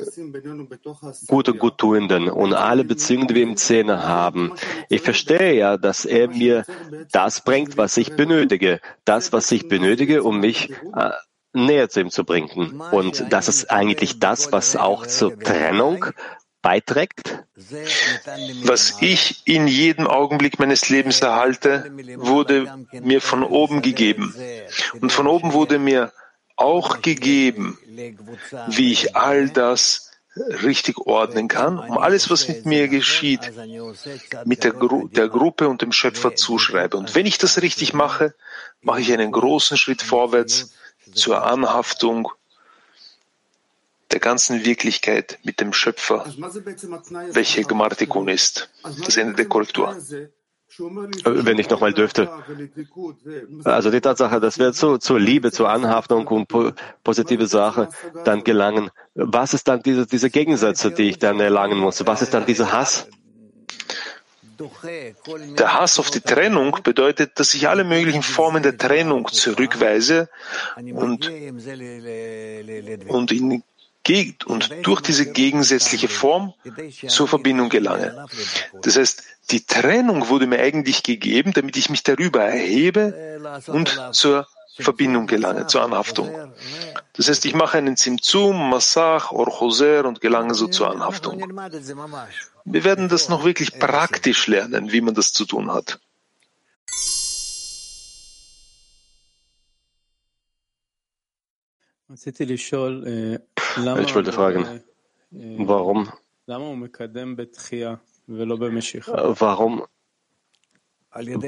gute Guttuenden und alle Beziehungen, die wir im Zähne haben. Ich verstehe ja, dass er mir das bringt, was ich benötige. Das, was ich benötige, um mich äh, näher zu ihm zu bringen. Und das ist eigentlich das, was auch zur Trennung beiträgt? Was ich in jedem Augenblick meines Lebens erhalte, wurde mir von oben gegeben. Und von oben wurde mir auch gegeben, wie ich all das richtig ordnen kann, um alles, was mit mir geschieht, mit der, Gru der Gruppe und dem Schöpfer zuschreibe. Und wenn ich das richtig mache, mache ich einen großen Schritt vorwärts zur Anhaftung der ganzen Wirklichkeit mit dem Schöpfer, welche Gmartikun ist. Das Ende der Korrektur. Wenn ich nochmal dürfte. Also die Tatsache, dass wir zu, zur Liebe, zur Anhaftung und po positive Sache dann gelangen. Was ist dann diese, diese Gegensätze, die ich dann erlangen muss? Was ist dann dieser Hass? Der Hass auf die Trennung bedeutet, dass ich alle möglichen Formen der Trennung zurückweise und, und in und durch diese gegensätzliche Form zur Verbindung gelange. Das heißt, die Trennung wurde mir eigentlich gegeben, damit ich mich darüber erhebe und zur Verbindung gelange, zur Anhaftung. Das heißt, ich mache einen Zimzum, Massach, Orchoser und gelange so zur Anhaftung. Wir werden das noch wirklich praktisch lernen, wie man das zu tun hat. Ich wollte fragen, warum, warum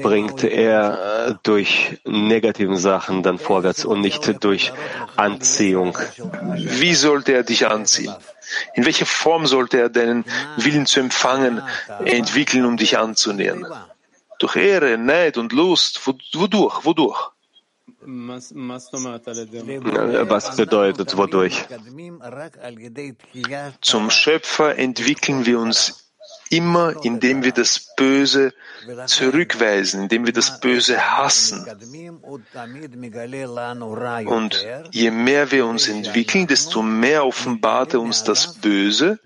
bringt er äh, durch negativen Sachen dann vorwärts und nicht durch Anziehung. Wie sollte er dich anziehen? In welcher Form sollte er deinen Willen zu empfangen entwickeln, um dich anzunähern? Durch Ehre, Neid und Lust. Wodurch? Wodurch? Was bedeutet wodurch? Zum Schöpfer entwickeln wir uns immer, indem wir das Böse zurückweisen, indem wir das Böse hassen. Und je mehr wir uns entwickeln, desto mehr offenbart er uns das Böse,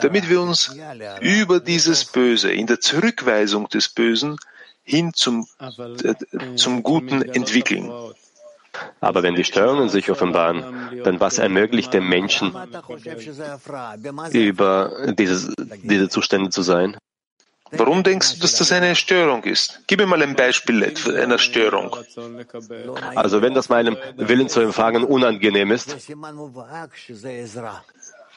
damit wir uns über dieses Böse, in der Zurückweisung des Bösen, hin zum, äh, zum Guten entwickeln. Aber wenn die Störungen sich offenbaren, dann was ermöglicht dem Menschen, über diese, diese Zustände zu sein? Warum denkst du, dass das eine Störung ist? Gib mir mal ein Beispiel einer Störung. Also wenn das meinem Willen zu empfangen unangenehm ist,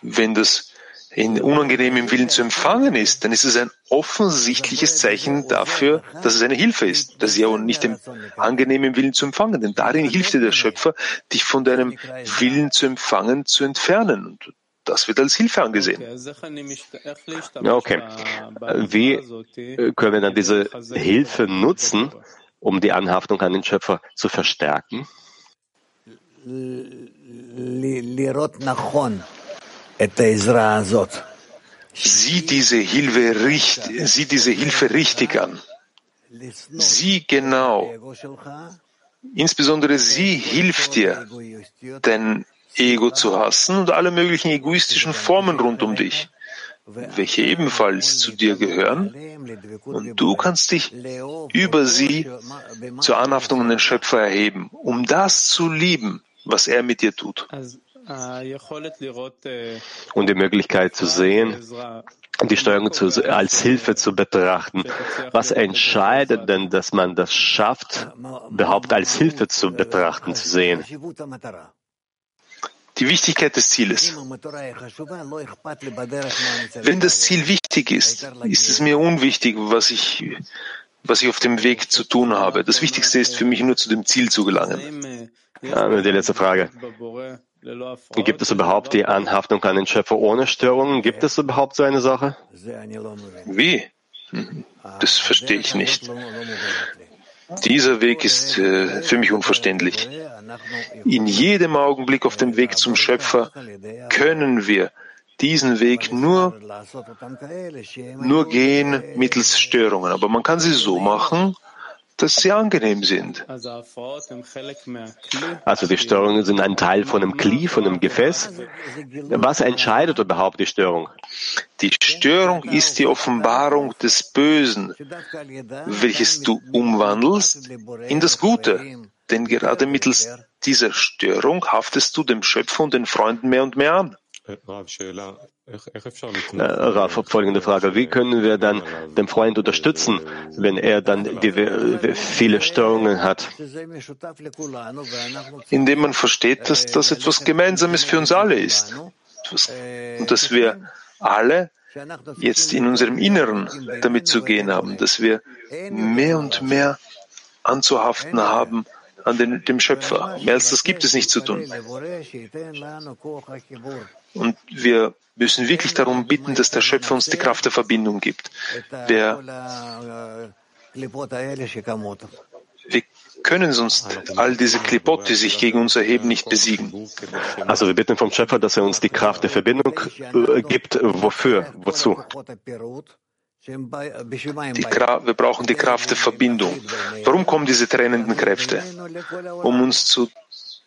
wenn das in unangenehmem Willen zu empfangen ist, dann ist es ein offensichtliches Zeichen dafür, dass es eine Hilfe ist. Das ist ja auch nicht im angenehmen Willen zu empfangen, denn darin hilft dir der Schöpfer, dich von deinem Willen zu empfangen zu entfernen. Und das wird als Hilfe angesehen. Ja, okay. Wie können wir dann diese Hilfe nutzen, um die Anhaftung an den Schöpfer zu verstärken? Sieh diese Hilfe, richt, sieh diese Hilfe richtig an. Sieh genau. Insbesondere sie hilft dir, dein Ego zu hassen und alle möglichen egoistischen Formen rund um dich, welche ebenfalls zu dir gehören. Und du kannst dich über sie zur Anhaftung an den Schöpfer erheben, um das zu lieben, was er mit dir tut. Und die Möglichkeit zu sehen, die Steuerung zu, als Hilfe zu betrachten. Was entscheidet denn, dass man das schafft, überhaupt als Hilfe zu betrachten, zu sehen? Die Wichtigkeit des Zieles. Wenn das Ziel wichtig ist, ist es mir unwichtig, was ich, was ich auf dem Weg zu tun habe. Das Wichtigste ist für mich nur zu dem Ziel zu gelangen. Ja, die letzte Frage. Gibt es überhaupt die Anhaftung an den Schöpfer ohne Störungen? Gibt es überhaupt so eine Sache? Wie? Das verstehe ich nicht. Dieser Weg ist äh, für mich unverständlich. In jedem Augenblick auf dem Weg zum Schöpfer können wir diesen Weg nur, nur gehen mittels Störungen. Aber man kann sie so machen, dass sie angenehm sind. Also die Störungen sind ein Teil von einem Kli, von einem Gefäß. Was entscheidet überhaupt die Störung? Die Störung ist die Offenbarung des Bösen, welches du umwandelst in das Gute. Denn gerade mittels dieser Störung haftest du dem Schöpfer und den Freunden mehr und mehr an. Raf, folgende Frage. Wie können wir dann den Freund unterstützen, wenn er dann die, viele Störungen hat? Indem man versteht, dass das etwas Gemeinsames für uns alle ist. Und dass wir alle jetzt in unserem Inneren damit zu gehen haben, dass wir mehr und mehr anzuhaften haben an den, dem Schöpfer. Mehr als das gibt es nicht zu tun. Und wir müssen wirklich darum bitten, dass der Schöpfer uns die Kraft der Verbindung gibt. Wir, wir können sonst all diese Klipot, die sich gegen uns erheben, nicht besiegen. Also wir bitten vom Schöpfer, dass er uns die Kraft der Verbindung äh, gibt. Wofür? Wozu? wir brauchen die Kraft der Verbindung. Warum kommen diese trennenden Kräfte? Um uns zu,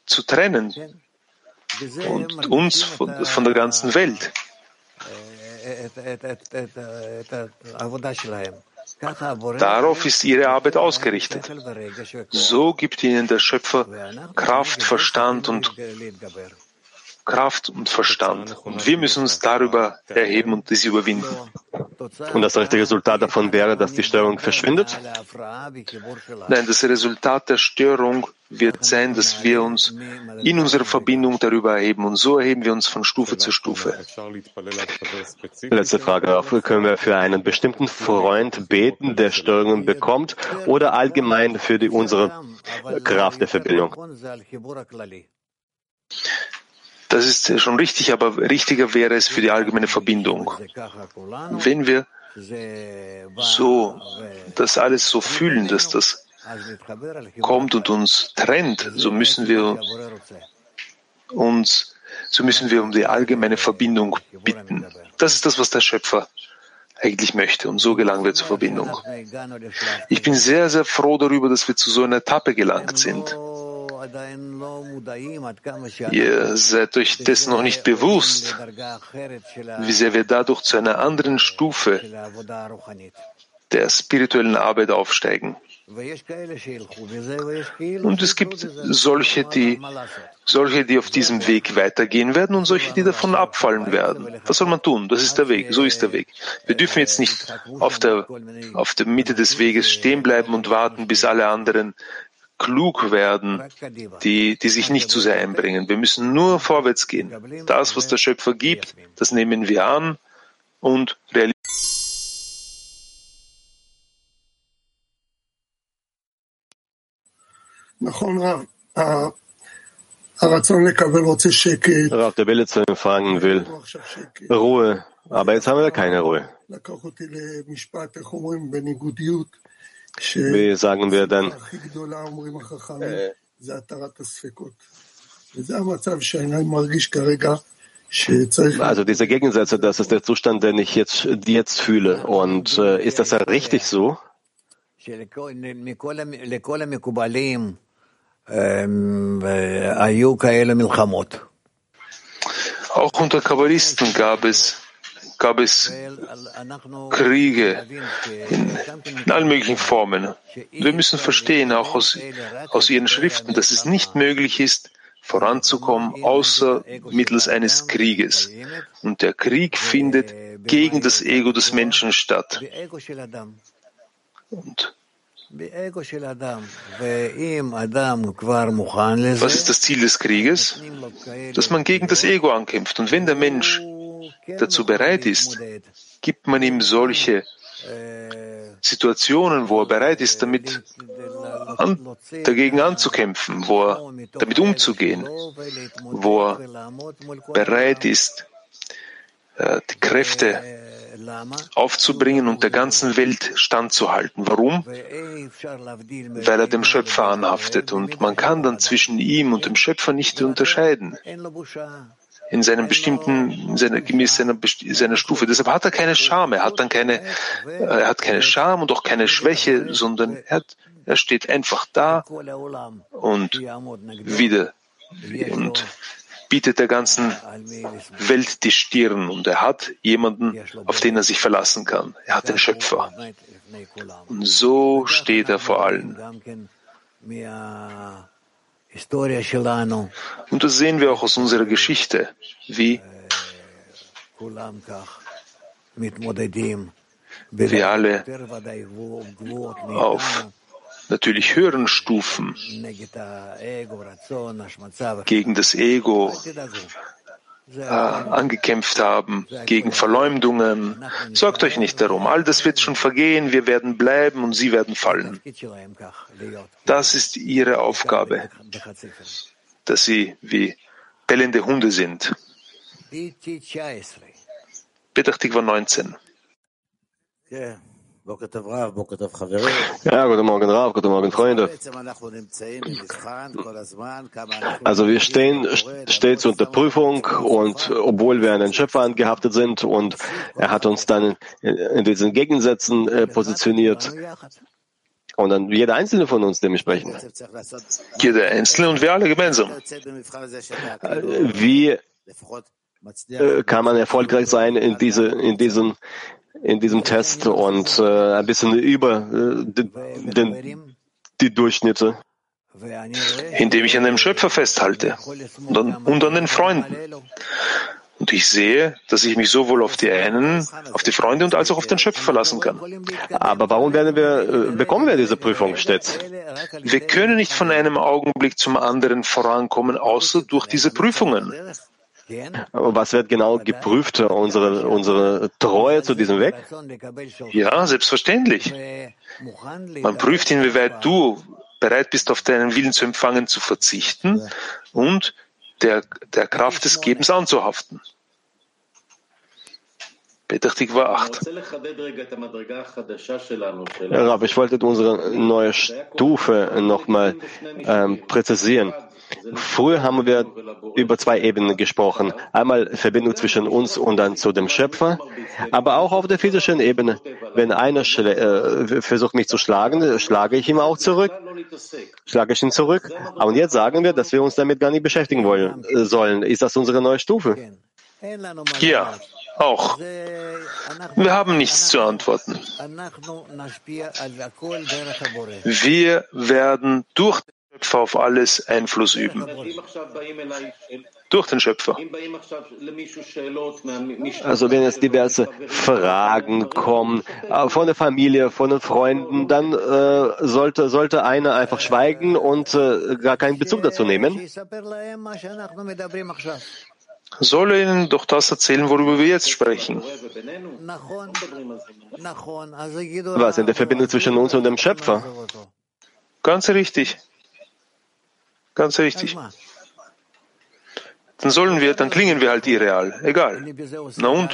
zu trennen und uns von, von der ganzen Welt. Darauf ist ihre Arbeit ausgerichtet. So gibt ihnen der Schöpfer Kraft, Verstand und Kraft und Verstand. Und wir müssen uns darüber erheben und diese überwinden. Und das rechte Resultat davon wäre, dass die Störung verschwindet? Nein, das Resultat der Störung wird sein, dass wir uns in unserer Verbindung darüber erheben. Und so erheben wir uns von Stufe zu Stufe. Letzte Frage. Können wir für einen bestimmten Freund beten, der Störungen bekommt, oder allgemein für die, unsere Kraft der Verbindung? Das ist schon richtig, aber richtiger wäre es für die allgemeine Verbindung. Wenn wir so das alles so fühlen, dass das kommt und uns trennt, so müssen wir uns, so müssen wir um die allgemeine Verbindung bitten. Das ist das, was der Schöpfer eigentlich möchte. Und so gelangen wir zur Verbindung. Ich bin sehr, sehr froh darüber, dass wir zu so einer Etappe gelangt sind. Ihr seid euch dessen noch nicht bewusst, wie sehr wir dadurch zu einer anderen Stufe der spirituellen Arbeit aufsteigen. Und es gibt solche, die, solche, die auf diesem Weg weitergehen werden und solche, die davon abfallen werden. Was soll man tun? Das ist der Weg. So ist der Weg. Wir dürfen jetzt nicht auf der, auf der Mitte des Weges stehen bleiben und warten, bis alle anderen klug werden, die, die sich nicht zu sehr einbringen. Wir müssen nur vorwärts gehen. Das, was der Schöpfer gibt, das nehmen wir an und realisieren. Rav, der Wille zu empfangen will Ruhe, aber jetzt haben wir keine Ruhe. Wie sagen wir dann? Äh, also diese Gegensätze, das ist der Zustand, den ich jetzt, jetzt fühle. Und äh, ist das ja richtig so? Auch unter Kabbalisten gab es gab es Kriege in, allen möglichen Formen. Wir müssen verstehen, auch aus, aus ihren Schriften, dass es nicht möglich ist, voranzukommen, außer mittels eines Krieges. Und der Krieg findet gegen das Ego des Menschen statt. Und was ist das Ziel des Krieges? Dass man gegen das Ego ankämpft. Und wenn der Mensch dazu bereit ist, gibt man ihm solche Situationen, wo er bereit ist, damit an, dagegen anzukämpfen, wo er damit umzugehen, wo er bereit ist, äh, die Kräfte aufzubringen und der ganzen Welt standzuhalten. Warum? Weil er dem Schöpfer anhaftet und man kann dann zwischen ihm und dem Schöpfer nicht unterscheiden in seinem bestimmten, in seiner, gemäß seiner, seiner Stufe. Deshalb hat er keine Scham, er hat dann keine, er hat keine Scham und auch keine Schwäche, sondern er, hat, er steht einfach da und wieder und bietet der ganzen Welt die Stirn und er hat jemanden, auf den er sich verlassen kann. Er hat den Schöpfer. Und so steht er vor allen. Und das sehen wir auch aus unserer Geschichte, wie wir alle auf natürlich höheren Stufen gegen das Ego äh, angekämpft haben, gegen Verleumdungen. Sorgt euch nicht darum. All das wird schon vergehen. Wir werden bleiben und sie werden fallen. Das ist ihre Aufgabe, dass sie wie bellende Hunde sind. Petach Tikva 19. Ja, guten Morgen, Rav, guten Morgen, Freunde. Also wir stehen stets unter Prüfung und obwohl wir an den Schöpfer angehaftet sind und er hat uns dann in, diesen Gegensätzen äh, positioniert. Und dann jeder einzelne von uns dementsprechend. Jeder einzelne und wir alle gemeinsam. Wie äh, kann man erfolgreich sein in, diese, in diesen in diesem Test und äh, ein bisschen über äh, den, die Durchschnitte? Indem ich an dem Schöpfer festhalte und an, und an den Freunden. Und ich sehe, dass ich mich sowohl auf die einen, auf die Freunde und als auch auf den Schöpfer verlassen kann. Aber warum werden wir, äh, bekommen wir diese Prüfung stets? Wir können nicht von einem Augenblick zum anderen vorankommen, außer durch diese Prüfungen. Was wird genau geprüft? Unsere, unsere Treue zu diesem Weg? Ja, selbstverständlich. Man prüft, inwieweit du bereit bist, auf deinen Willen zu empfangen, zu verzichten und der, der Kraft des Gebens anzuhaften. Petach war 8. Ja, aber ich wollte unsere neue Stufe nochmal ähm, präzisieren. Früher haben wir über zwei Ebenen gesprochen. Einmal Verbindung zwischen uns und dann zu dem Schöpfer, aber auch auf der physischen Ebene. Wenn einer äh, versucht mich zu schlagen, schlage ich ihn auch zurück. Schlage ich ihn zurück. Und jetzt sagen wir, dass wir uns damit gar nicht beschäftigen wollen, äh, sollen. Ist das unsere neue Stufe? Ja, auch. Wir haben nichts zu antworten. Wir werden durch Schöpfer auf alles Einfluss üben. Durch den Schöpfer. Also wenn jetzt diverse Fragen kommen äh, von der Familie, von den Freunden, dann äh, sollte, sollte einer einfach schweigen und äh, gar keinen Bezug dazu nehmen. Soll er ihnen doch das erzählen, worüber wir jetzt sprechen. Was in der Verbindung zwischen uns und dem Schöpfer? Ganz richtig. Ganz richtig. Dann sollen wir, dann klingen wir halt irreal. Egal. Na und?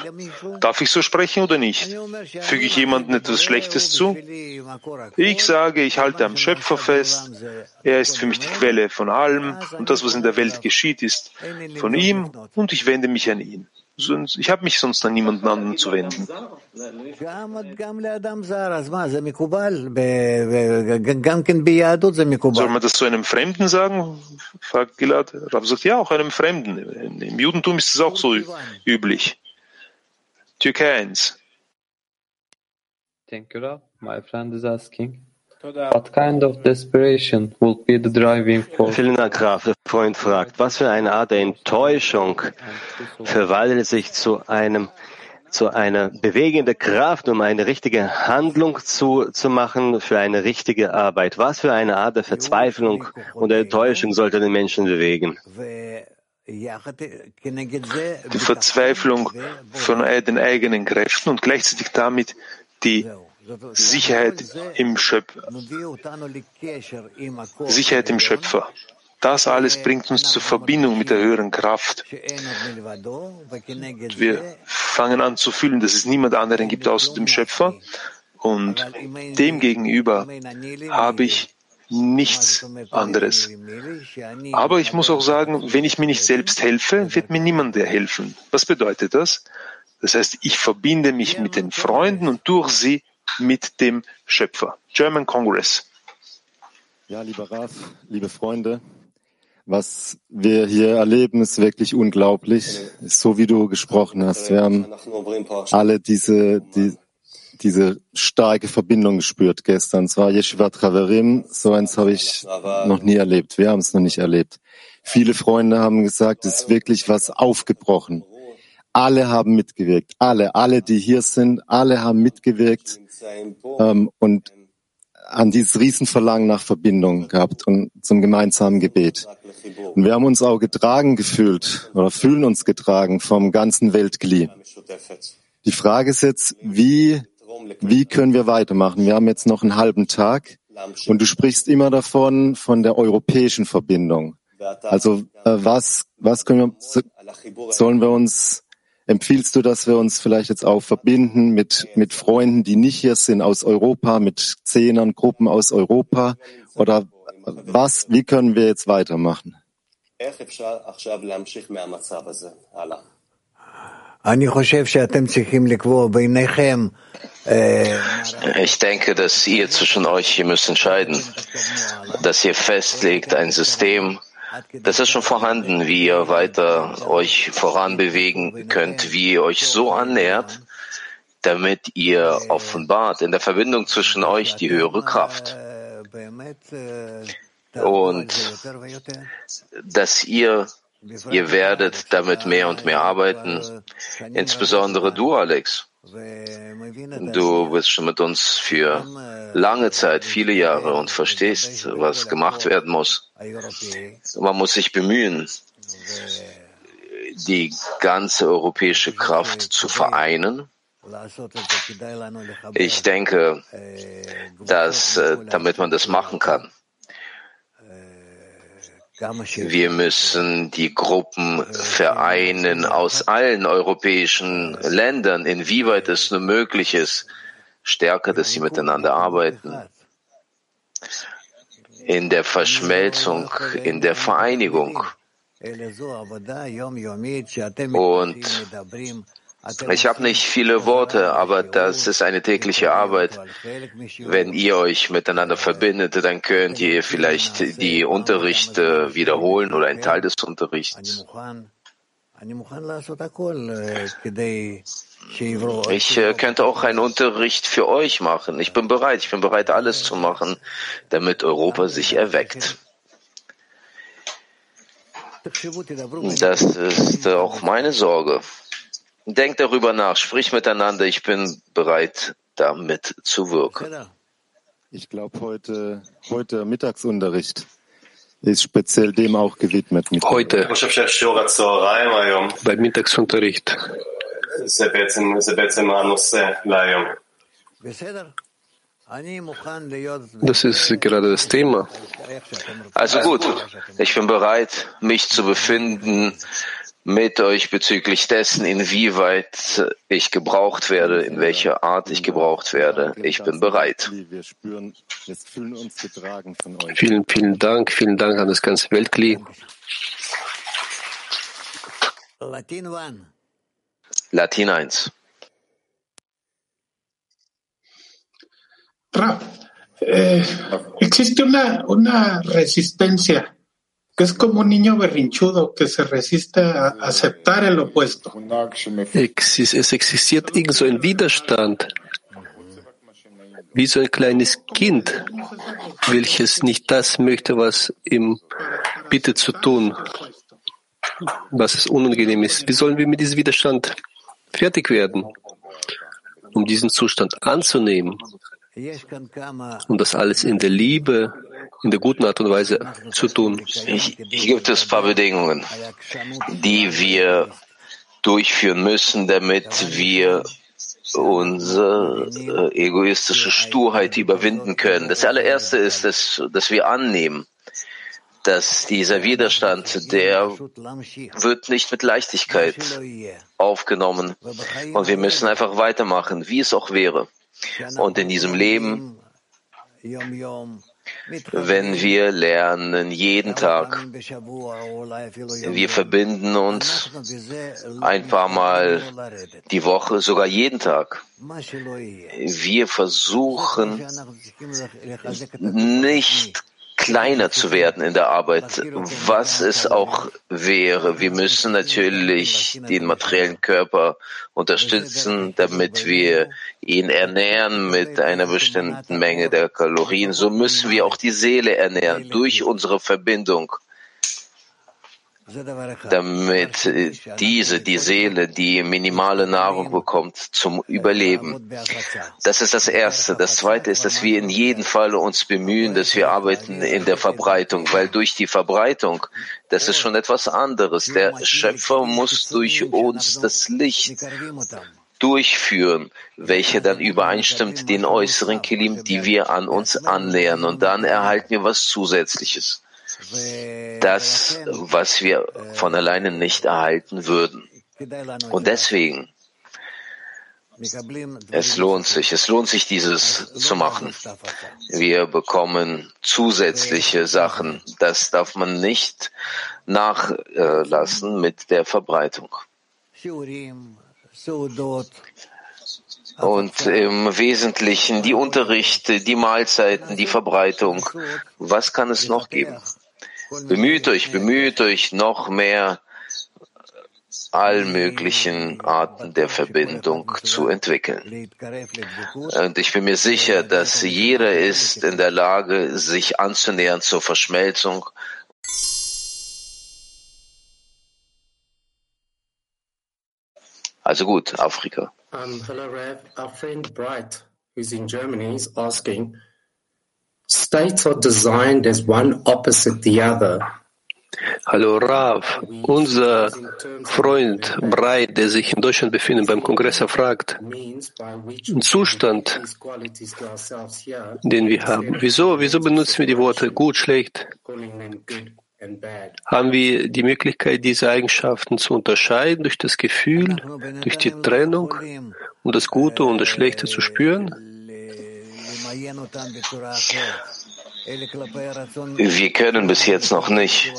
Darf ich so sprechen oder nicht? Füge ich jemandem etwas Schlechtes zu? Ich sage, ich halte am Schöpfer fest. Er ist für mich die Quelle von allem und das, was in der Welt geschieht, ist von ihm und ich wende mich an ihn. Ich habe mich sonst an niemanden anderen zu wenden. Soll man das zu einem Fremden sagen? fragt Gilad. Rav sagt, ja, auch einem Fremden. Im Judentum ist es auch so üblich. Türkei 1. Thank you, Rav. My friend is asking. What kind of desperation will be the driving force? Vielen Dank, Graf. Der Freund fragt, was für eine Art der Enttäuschung verwandelt sich zu einem zu einer bewegenden Kraft, um eine richtige Handlung zu, zu machen für eine richtige Arbeit. Was für eine Art der Verzweiflung und Enttäuschung sollte den Menschen bewegen? Die Verzweiflung von den eigenen Kräften und gleichzeitig damit die Sicherheit im Schöpfer. Sicherheit im Schöpfer. Das alles bringt uns zur Verbindung mit der höheren Kraft. Wir fangen an zu fühlen, dass es niemand anderen gibt außer dem Schöpfer. Und demgegenüber habe ich nichts anderes. Aber ich muss auch sagen, wenn ich mir nicht selbst helfe, wird mir niemand helfen. Was bedeutet das? Das heißt, ich verbinde mich mit den Freunden und durch sie mit dem Schöpfer. German Congress. Ja, lieber Raf, liebe Freunde, was wir hier erleben, ist wirklich unglaublich. So wie du gesprochen hast. Wir haben alle diese, die, diese starke Verbindung gespürt gestern. Es war Yeshivat Traverim. So eins habe ich noch nie erlebt. Wir haben es noch nicht erlebt. Viele Freunde haben gesagt, es ist wirklich was aufgebrochen. Alle haben mitgewirkt. Alle, alle, die hier sind, alle haben mitgewirkt ähm, und an dieses Riesenverlangen nach Verbindung gehabt und zum gemeinsamen Gebet. Und wir haben uns auch getragen gefühlt oder fühlen uns getragen vom ganzen Weltglied. Die Frage ist jetzt, wie, wie können wir weitermachen? Wir haben jetzt noch einen halben Tag und du sprichst immer davon, von der europäischen Verbindung. Also äh, was, was können wir, sollen wir uns Empfiehlst du, dass wir uns vielleicht jetzt auch verbinden mit, mit Freunden, die nicht hier sind aus Europa, mit Zehnern, Gruppen aus Europa? Oder was, wie können wir jetzt weitermachen? Ich denke, dass ihr zwischen euch hier müsst entscheiden, dass ihr festlegt ein System, das ist schon vorhanden, wie ihr weiter euch voranbewegen könnt, wie ihr euch so annähert, damit ihr offenbart in der Verbindung zwischen euch die höhere Kraft. Und dass ihr, ihr werdet damit mehr und mehr arbeiten, insbesondere du, Alex. Du bist schon mit uns für lange Zeit, viele Jahre und verstehst, was gemacht werden muss. Man muss sich bemühen, die ganze europäische Kraft zu vereinen. Ich denke, dass damit man das machen kann, wir müssen die Gruppen vereinen aus allen europäischen Ländern, inwieweit es nur möglich ist, stärker, dass sie miteinander arbeiten. In der Verschmelzung, in der Vereinigung. Und ich habe nicht viele Worte, aber das ist eine tägliche Arbeit. Wenn ihr euch miteinander verbindet, dann könnt ihr vielleicht die Unterrichte wiederholen oder einen Teil des Unterrichts. Ich äh, könnte auch einen Unterricht für euch machen. Ich bin bereit. Ich bin bereit, alles zu machen, damit Europa sich erweckt. Das ist auch meine Sorge. Denkt darüber nach, sprich miteinander. Ich bin bereit, damit zu wirken. Ich glaube, heute, heute Mittagsunterricht ist speziell dem auch gewidmet. Heute beim Mittagsunterricht. Das ist gerade das Thema. Also gut, ich bin bereit, mich zu befinden mit euch bezüglich dessen, inwieweit ich gebraucht werde, in welcher Art ich gebraucht werde. Ich bin bereit. Vielen, vielen Dank. Vielen Dank an das ganze Weltkli. Latin 1. Rab, eh, existe una, una resistencia es como un niño berrinchudo que se resiste a aceptar el opuesto. Es existiert irgend so ein Widerstand, wie so ein kleines Kind, welches nicht das möchte, was ihm bittet zu tun, was es unangenehm ist. Wie sollen wir mit diesem Widerstand fertig werden, um diesen Zustand anzunehmen und das alles in der Liebe in der guten Art und Weise zu tun. Hier gibt es ein paar Bedingungen, die wir durchführen müssen, damit wir unsere äh, egoistische Sturheit überwinden können. Das allererste ist, dass, dass wir annehmen, dass dieser Widerstand, der wird nicht mit Leichtigkeit aufgenommen. Und wir müssen einfach weitermachen, wie es auch wäre. Und in diesem Leben wenn wir lernen jeden Tag. Wir verbinden uns ein paar Mal die Woche, sogar jeden Tag. Wir versuchen nicht kleiner zu werden in der Arbeit, was es auch wäre. Wir müssen natürlich den materiellen Körper unterstützen, damit wir ihn ernähren mit einer bestimmten Menge der Kalorien. So müssen wir auch die Seele ernähren durch unsere Verbindung damit diese, die Seele, die minimale Nahrung bekommt zum Überleben. Das ist das Erste. Das Zweite ist, dass wir in jedem Fall uns bemühen, dass wir arbeiten in der Verbreitung, weil durch die Verbreitung, das ist schon etwas anderes. Der Schöpfer muss durch uns das Licht durchführen, welche dann übereinstimmt den äußeren Kilim, die wir an uns annähern. Und dann erhalten wir was Zusätzliches das, was wir von alleine nicht erhalten würden. Und deswegen, es lohnt sich, es lohnt sich, dieses zu machen. Wir bekommen zusätzliche Sachen. Das darf man nicht nachlassen mit der Verbreitung. Und im Wesentlichen die Unterrichte, die Mahlzeiten, die Verbreitung. Was kann es noch geben? Bemüht euch, bemüht euch noch mehr all möglichen Arten der Verbindung zu entwickeln. Und ich bin mir sicher, dass jeder ist in der Lage, sich anzunähern zur Verschmelzung. Also gut, Afrika. Um, hello, Rev. Our friend Bright, who's in Germany, is asking, states are designed as one opposite the other. Hallo Rav, unser Freund Breit, der sich in Deutschland befindet, beim Kongress fragt, ein Zustand, den wir haben. Wieso, wieso benutzen wir die Worte gut, schlecht? Haben wir die Möglichkeit, diese Eigenschaften zu unterscheiden durch das Gefühl, durch die Trennung, um das Gute und das Schlechte zu spüren? Wir können bis jetzt noch nicht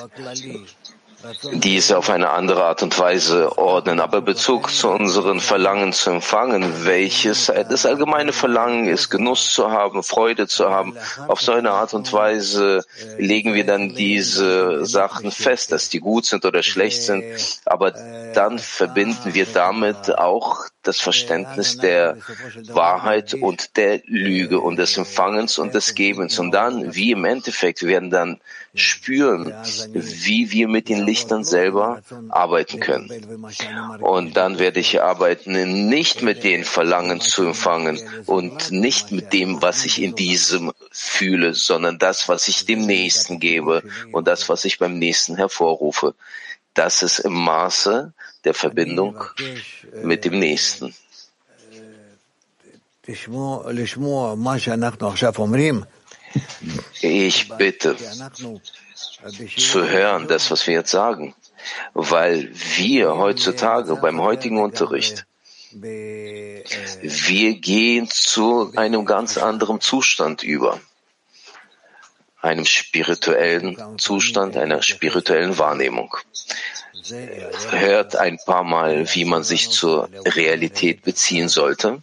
diese auf eine andere Art und Weise ordnen, aber Bezug zu unseren Verlangen zu empfangen, welches das allgemeine Verlangen ist, Genuss zu haben, Freude zu haben. Auf so eine Art und Weise legen wir dann diese Sachen fest, dass die gut sind oder schlecht sind, aber dann verbinden wir damit auch das Verständnis der Wahrheit und der Lüge und des Empfangens und des Gebens. Und dann, wie im Endeffekt, werden dann spüren, wie wir mit den Lichtern selber arbeiten können. Und dann werde ich arbeiten, nicht mit den Verlangen zu empfangen und nicht mit dem, was ich in diesem fühle, sondern das, was ich dem Nächsten gebe und das, was ich beim Nächsten hervorrufe. Das ist im Maße der Verbindung mit dem Nächsten. Ich bitte zu hören, das, was wir jetzt sagen, weil wir heutzutage beim heutigen Unterricht, wir gehen zu einem ganz anderen Zustand über, einem spirituellen Zustand, einer spirituellen Wahrnehmung. Hört ein paar Mal, wie man sich zur Realität beziehen sollte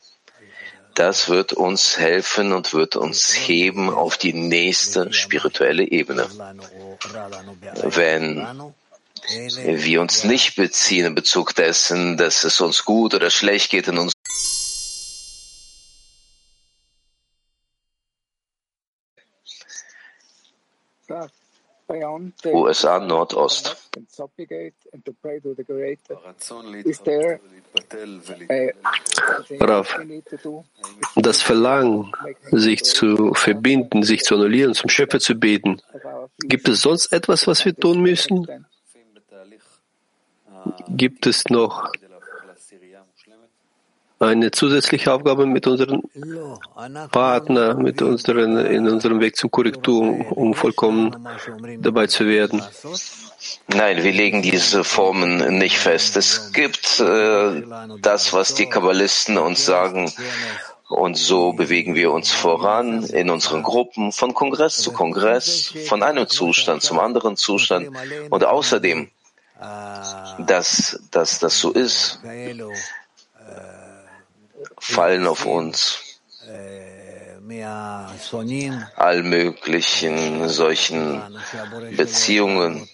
das wird uns helfen und wird uns heben auf die nächste spirituelle Ebene. Wenn wir uns nicht beziehen in Bezug dessen, dass es uns gut oder schlecht geht in USA Nordost. Rav, das Verlangen, sich zu verbinden, sich zu annullieren, zum Schöpfer zu beten, gibt es sonst etwas, was wir tun müssen? Gibt es noch eine zusätzliche Aufgabe mit unserem Partner, mit unseren, in unserem Weg zur Korrektur, um vollkommen dabei zu werden. Nein, wir legen diese Formen nicht fest. Es gibt äh, das, was die Kabbalisten uns sagen. Und so bewegen wir uns voran in unseren Gruppen von Kongress zu Kongress, von einem Zustand zum anderen Zustand. Und außerdem, dass, dass das so ist, fallen auf uns all möglichen solchen Beziehungen,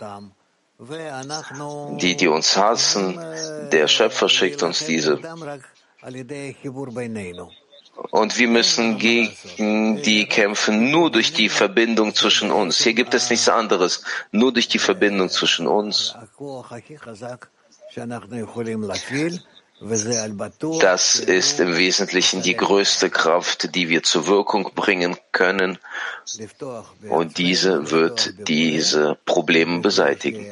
die, die uns hassen. Der Schöpfer schickt uns diese. Und wir müssen gegen die kämpfen, nur durch die Verbindung zwischen uns. Hier gibt es nichts anderes, nur durch die Verbindung zwischen uns. Das ist im Wesentlichen die größte Kraft, die wir zur Wirkung bringen können. Und diese wird diese Probleme beseitigen.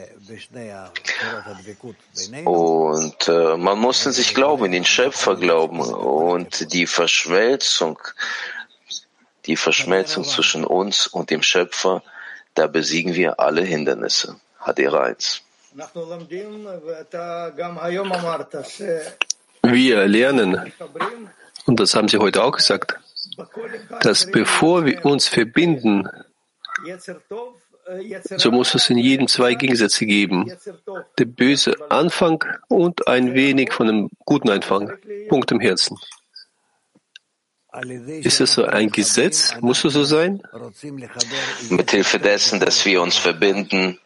Und äh, man muss in sich glauben, in den Schöpfer glauben und die Verschmelzung, die Verschmelzung zwischen uns und dem Schöpfer, da besiegen wir alle Hindernisse. Hadera 1. Wir lernen, und das haben Sie heute auch gesagt, dass bevor wir uns verbinden, so muss es in jedem zwei Gegensätze geben. Der böse Anfang und ein wenig von dem guten Anfang. Punkt im Herzen. Ist es so ein Gesetz? Muss es so sein? Mit Hilfe dessen, dass wir uns verbinden,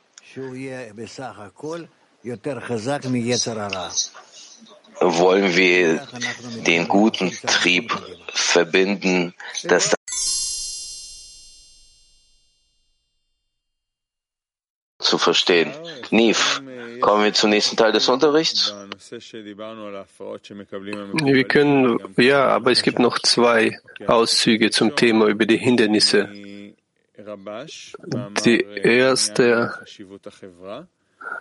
wollen wir den guten Trieb verbinden, dass zu verstehen. Niv, kommen wir zum nächsten Teil des Unterrichts. Wir können, ja, aber es gibt noch zwei Auszüge zum Thema über die Hindernisse. Die erste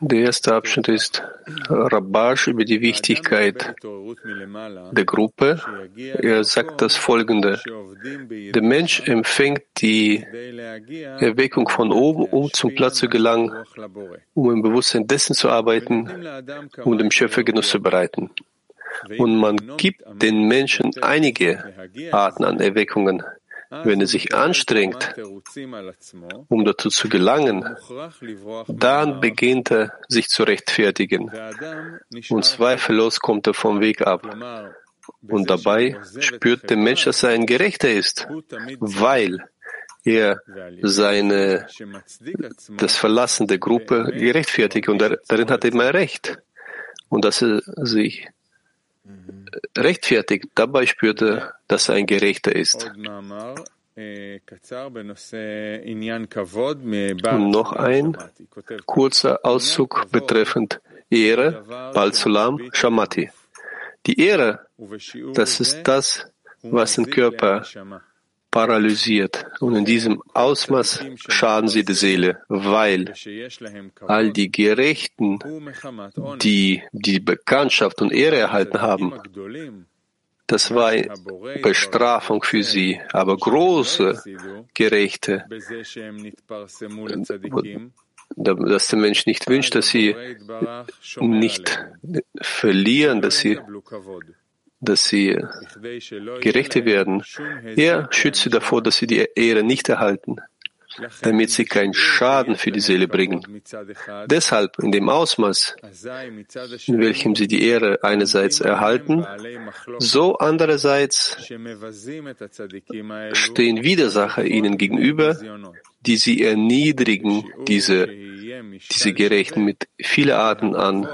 der erste Abschnitt ist Rabash über die Wichtigkeit der Gruppe. Er sagt das folgende. Der Mensch empfängt die Erweckung von oben, um zum Platz zu gelangen, um im Bewusstsein dessen zu arbeiten, um dem Schöpfer Genuss zu bereiten. Und man gibt den Menschen einige Arten an Erweckungen. Wenn er sich anstrengt, um dazu zu gelangen, dann beginnt er sich zu rechtfertigen. Und zweifellos kommt er vom Weg ab. Und dabei spürt der Mensch, dass er ein Gerechter ist, weil er seine, das Verlassen der Gruppe gerechtfertigt und darin hat er immer Recht. Und dass er sich rechtfertigt. Dabei spürt er, dass er ein Gerechter ist. Und noch ein kurzer Auszug betreffend Ehre, Balzulam, Shamati. Die Ehre, das ist das, was den Körper paralysiert. Und in diesem Ausmaß schaden sie der Seele, weil all die Gerechten, die die Bekanntschaft und Ehre erhalten haben, das war Bestrafung für sie. Aber große Gerechte, dass der Mensch nicht wünscht, dass sie nicht verlieren, dass sie dass sie Gerechte werden. Er schützt sie davor, dass sie die Ehre nicht erhalten, damit sie keinen Schaden für die Seele bringen. Deshalb in dem Ausmaß, in welchem sie die Ehre einerseits erhalten, so andererseits stehen Widersacher ihnen gegenüber, die sie erniedrigen, diese, diese Gerechten mit vielen Arten an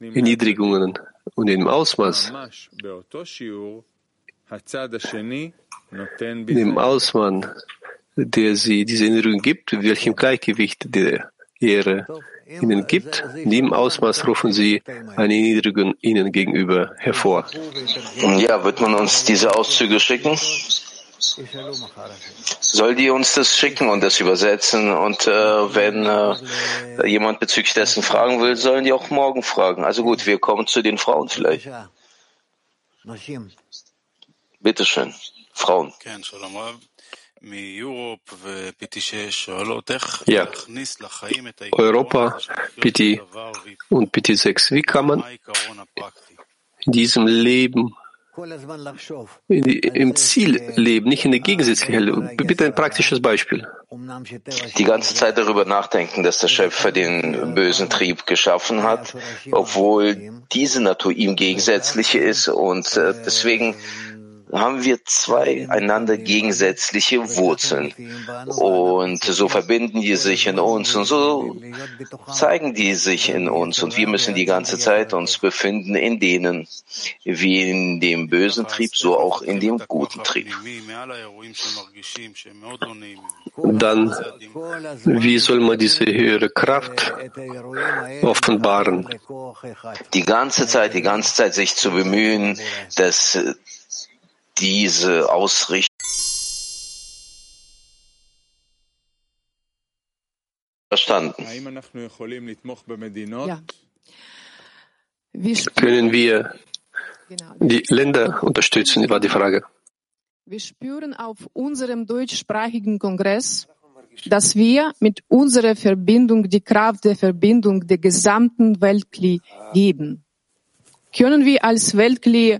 Erniedrigungen und im Ausmaß, in dem Ausmaß, der sie diese Erinnerung gibt, welchem Gleichgewicht der Ehre ihnen gibt, in dem Ausmaß rufen sie eine Erniedrigung ihnen gegenüber hervor. Ja, wird man uns diese Auszüge schicken? Soll die uns das schicken und das übersetzen? Und äh, wenn äh, jemand bezüglich dessen fragen will, sollen die auch morgen fragen. Also gut, wir kommen zu den Frauen vielleicht. Bitte schön, Frauen. Ja, Europa, PT und PT6. Wie kann man in diesem Leben im Ziel leben, nicht in der Gegensätzlichkeit. Bitte ein praktisches Beispiel. Die ganze Zeit darüber nachdenken, dass der Schöpfer den bösen Trieb geschaffen hat, obwohl diese Natur ihm gegensätzliche ist und äh, deswegen haben wir zwei einander gegensätzliche Wurzeln. Und so verbinden die sich in uns und so zeigen die sich in uns. Und wir müssen die ganze Zeit uns befinden in denen, wie in dem bösen Trieb, so auch in dem guten Trieb. Dann, wie soll man diese höhere Kraft offenbaren? Die ganze Zeit, die ganze Zeit sich zu bemühen, dass diese Ausrichtung verstanden. Ja. Können wir genau. die Länder unterstützen, war die Frage. Wir spüren auf unserem deutschsprachigen Kongress, dass wir mit unserer Verbindung die Kraft der Verbindung der gesamten Weltkli geben. Können wir als Weltkli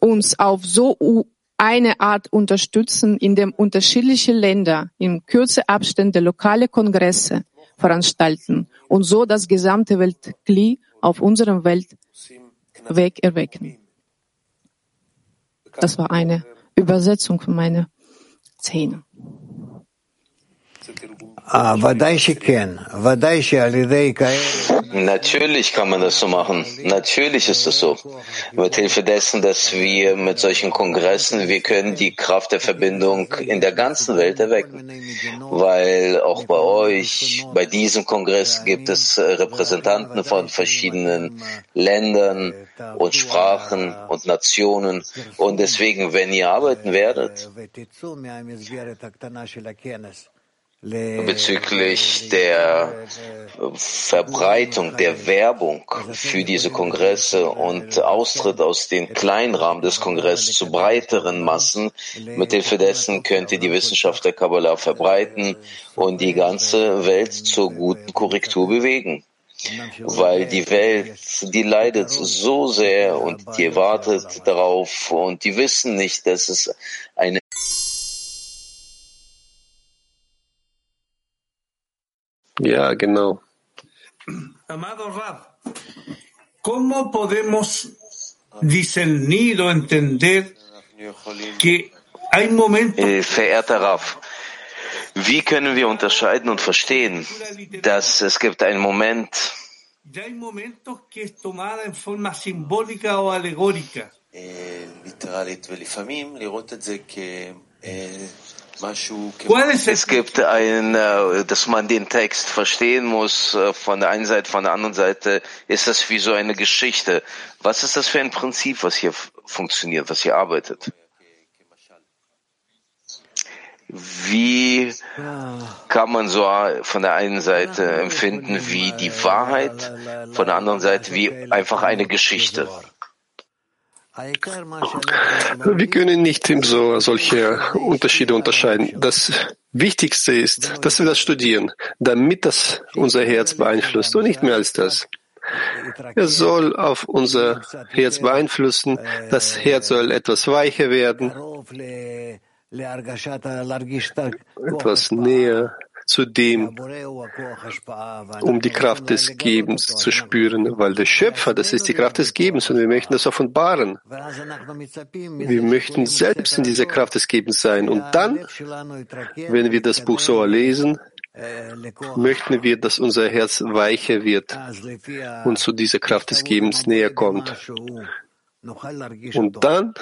uns auf so eine Art unterstützen, indem unterschiedliche Länder in kürze Abstände lokale Kongresse veranstalten und so das gesamte Weltkli auf unserem Weltweg erwecken. Das war eine Übersetzung von meiner Szene. Natürlich kann man das so machen. Natürlich ist es so. Mit Hilfe dessen, dass wir mit solchen Kongressen, wir können die Kraft der Verbindung in der ganzen Welt erwecken. Weil auch bei euch, bei diesem Kongress gibt es Repräsentanten von verschiedenen Ländern und Sprachen und Nationen. Und deswegen, wenn ihr arbeiten werdet, bezüglich der Verbreitung, der Werbung für diese Kongresse und Austritt aus dem kleinen Rahmen des Kongresses zu breiteren Massen. Mithilfe dessen könnt ihr die Wissenschaft der Kabbalah verbreiten und die ganze Welt zur guten Korrektur bewegen. Weil die Welt, die leidet so sehr und die wartet darauf und die wissen nicht, dass es eine Ja, genau. Amado Rab, ¿cómo podemos discernir o entender que hay momentos... Eh, verehrter Raf, wie können wir unterscheiden und verstehen, dass es gibt einen Moment, Ya hay momentos que es tomada en forma simbólica o alegórica. Es gibt ein, äh, dass man den Text verstehen muss äh, von der einen Seite, von der anderen Seite ist das wie so eine Geschichte. Was ist das für ein Prinzip, was hier funktioniert, was hier arbeitet? Wie kann man so von der einen Seite empfinden wie die Wahrheit, von der anderen Seite wie einfach eine Geschichte? Wir können nicht so solche Unterschiede unterscheiden. Das Wichtigste ist, dass wir das studieren, damit das unser Herz beeinflusst und nicht mehr als das. Es soll auf unser Herz beeinflussen, das Herz soll etwas weicher werden, etwas näher zu dem, um die Kraft des Gebens zu spüren, weil der Schöpfer, das ist die Kraft des Gebens und wir möchten das offenbaren. Wir möchten selbst in dieser Kraft des Gebens sein und dann, wenn wir das Buch so lesen, möchten wir, dass unser Herz weicher wird und zu dieser Kraft des Gebens näher kommt. Und dann,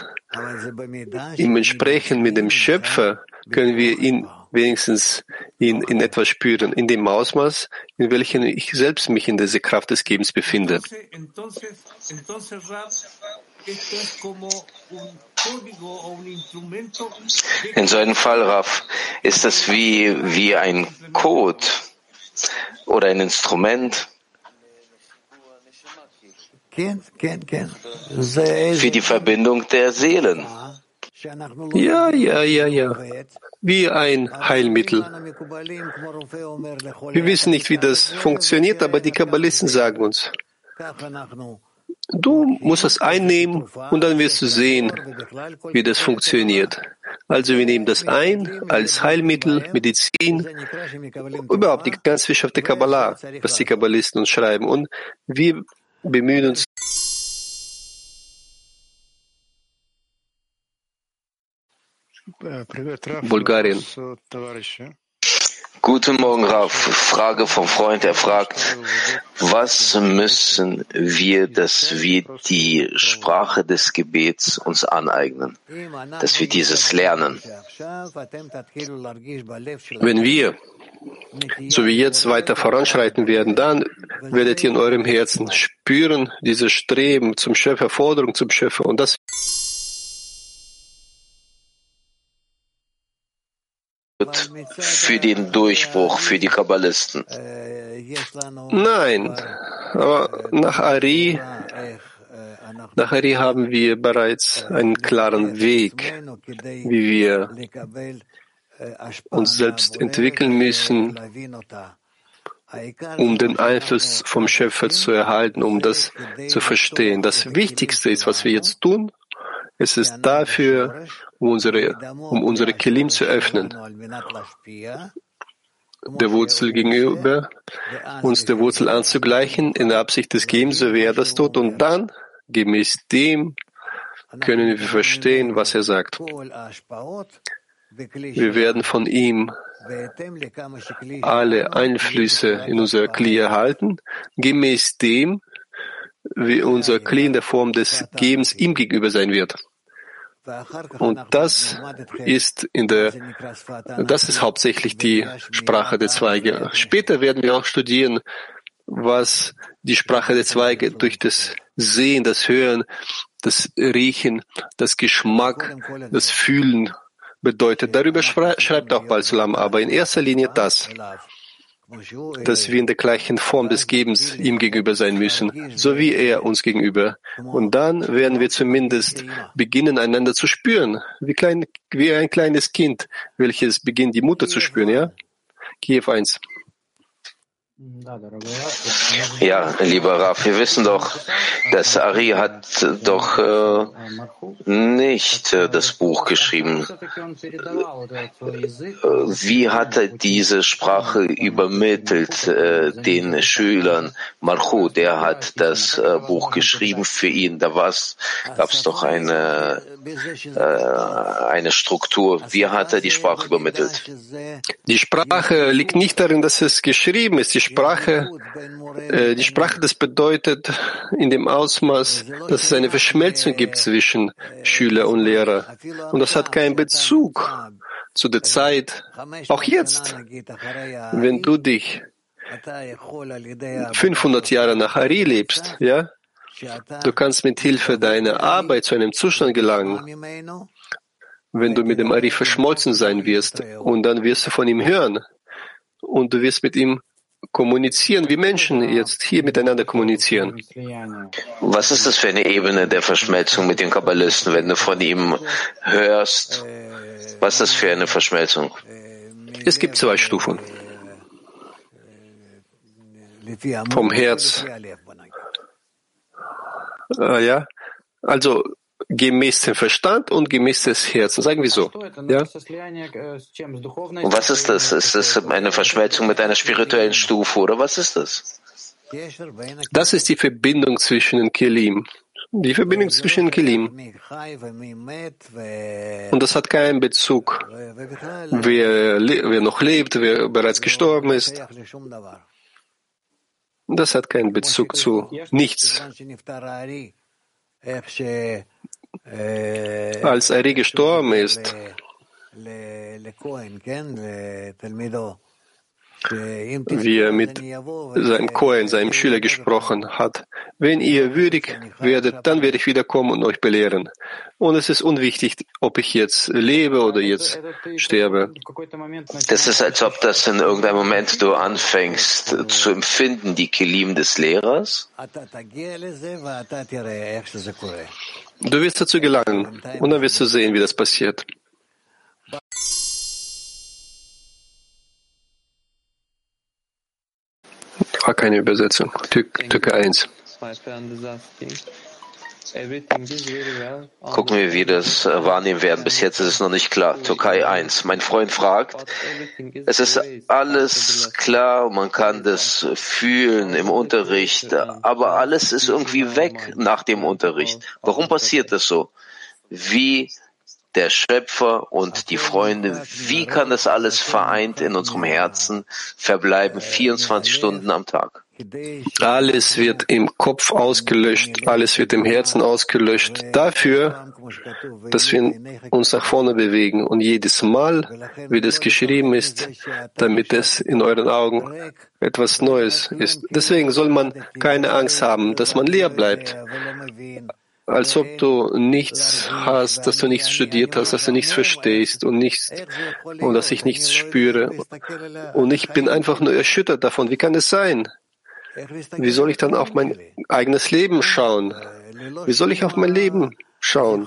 im Entsprechen mit dem Schöpfer, können wir ihn wenigstens in, in etwas spüren, in dem Ausmaß, in welchem ich selbst mich in dieser Kraft des Gebens befinde. In so einem Fall, Raf, ist das wie, wie ein Code oder ein Instrument für die Verbindung der Seelen. Ja, ja, ja, ja. Wie ein Heilmittel. Wir wissen nicht, wie das funktioniert, aber die Kabbalisten sagen uns, du musst es einnehmen und dann wirst du sehen, wie das funktioniert. Also wir nehmen das ein als Heilmittel, Medizin, überhaupt die ganze Wissenschaft der Kabbalah, was die Kabbalisten uns schreiben. Und wir bemühen uns Bulgarien. Guten Morgen, Raf. Frage vom Freund. Er fragt, was müssen wir, dass wir die Sprache des Gebets uns aneignen, dass wir dieses lernen? Wenn wir, so wie jetzt, weiter voranschreiten werden, dann werdet ihr in eurem Herzen spüren, dieses Streben zum Schöpfer, Forderung zum Schöpfer und das für den Durchbruch für die Kabbalisten? Nein, aber nach Ari, nach Ari haben wir bereits einen klaren Weg, wie wir uns selbst entwickeln müssen, um den Einfluss vom Schöpfer zu erhalten, um das zu verstehen. Das Wichtigste ist, was wir jetzt tun, es ist dafür, um unsere, um unsere Kelim zu öffnen, der Wurzel gegenüber, uns der Wurzel anzugleichen, in der Absicht des Gebens, so wie er das tut, und dann, gemäß dem, können wir verstehen, was er sagt. Wir werden von ihm alle Einflüsse in unser Kli erhalten, gemäß dem, wie unser Kli in der Form des Gebens ihm gegenüber sein wird. Und das ist in der, das ist hauptsächlich die Sprache der Zweige. Später werden wir auch studieren, was die Sprache der Zweige durch das Sehen, das Hören, das Riechen, das Geschmack, das Fühlen bedeutet. Darüber schreibt auch Balsulam, aber in erster Linie das, dass wir in der gleichen Form des Gebens ihm gegenüber sein müssen, so wie er uns gegenüber. Und dann werden wir zumindest beginnen, einander zu spüren, wie, klein, wie ein kleines Kind, welches beginnt, die Mutter zu spüren, ja? Kiew 1. Ja, lieber Raf, wir wissen doch, dass Ari hat doch äh, nicht äh, das Buch geschrieben. Wie hat er diese Sprache übermittelt äh, den Schülern? Marchu, der hat das äh, Buch geschrieben für ihn. Da gab es doch eine, äh, eine Struktur. Wie hat er die Sprache übermittelt? Die Sprache liegt nicht darin, dass es geschrieben ist. Die Sprache, äh, die Sprache, das bedeutet in dem Ausmaß, dass es eine Verschmelzung gibt zwischen Schüler und Lehrer. Und das hat keinen Bezug zu der Zeit. Auch jetzt, wenn du dich 500 Jahre nach Ari lebst, ja, du kannst mit Hilfe deiner Arbeit zu einem Zustand gelangen, wenn du mit dem Ari verschmolzen sein wirst, und dann wirst du von ihm hören, und du wirst mit ihm kommunizieren, wie Menschen jetzt hier miteinander kommunizieren. Was ist das für eine Ebene der Verschmelzung mit den Kabbalisten, wenn du von ihm hörst? Was ist das für eine Verschmelzung? Es gibt zwei Stufen. Vom Herz. Äh, ja, also gemäß dem Verstand und gemäß des Herzens. Sagen wir so. Ja? Was ist das? Ist das eine Verschmelzung mit einer spirituellen Stufe oder was ist das? Das ist die Verbindung zwischen den Kelim. Die Verbindung zwischen den Kelim. Und das hat keinen Bezug, wer, wer noch lebt, wer bereits gestorben ist. Das hat keinen Bezug zu nichts. Als Ari gestorben ist, wie er mit seinem Kohen, seinem Schüler gesprochen hat. Wenn ihr würdig werdet, dann werde ich wiederkommen und euch belehren. Und es ist unwichtig, ob ich jetzt lebe oder jetzt sterbe. Das ist, als ob das in irgendeinem Moment du anfängst zu empfinden, die Kelim des Lehrers. Du wirst dazu gelangen und dann wirst du sehen, wie das passiert. Keine Übersetzung. Türkei 1. Gucken wir, wie das äh, wahrnehmen werden. Bis jetzt ist es noch nicht klar. Türkei 1. Mein Freund fragt, es ist alles klar, man kann das fühlen im Unterricht, aber alles ist irgendwie weg nach dem Unterricht. Warum passiert das so? Wie der Schöpfer und die Freunde, wie kann das alles vereint in unserem Herzen verbleiben 24 Stunden am Tag? Alles wird im Kopf ausgelöscht, alles wird im Herzen ausgelöscht, dafür, dass wir uns nach vorne bewegen. Und jedes Mal, wie das geschrieben ist, damit es in euren Augen etwas Neues ist. Deswegen soll man keine Angst haben, dass man leer bleibt als ob du nichts hast, dass du nichts studiert hast, dass du nichts verstehst und nichts und dass ich nichts spüre. Und ich bin einfach nur erschüttert davon. Wie kann es sein? Wie soll ich dann auf mein eigenes Leben schauen? Wie soll ich auf mein Leben schauen?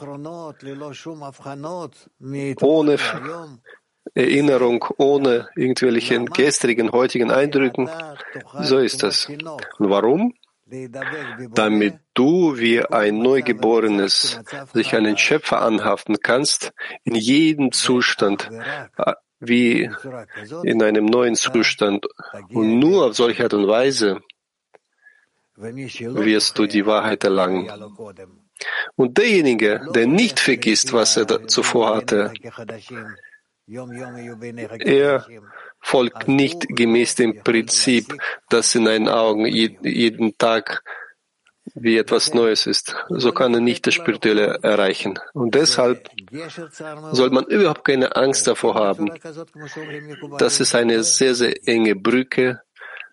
Ohne Erinnerung, ohne irgendwelchen gestrigen, heutigen Eindrücken. So ist das. Und warum? Damit du wie ein Neugeborenes sich einen Schöpfer anhaften kannst, in jedem Zustand, äh, wie in einem neuen Zustand. Und nur auf solche Art und Weise wirst du die Wahrheit erlangen. Und derjenige, der nicht vergisst, was er zuvor hatte, Er folgt nicht gemäß dem Prinzip, dass in deinen Augen jeden Tag wie etwas Neues ist. So kann er nicht das Spirituelle erreichen. Und deshalb soll man überhaupt keine Angst davor haben. Das ist eine sehr, sehr enge Brücke.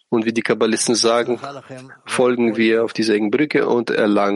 Und wie die Kabbalisten sagen, folgen wir auf diese engen Brücke und erlangen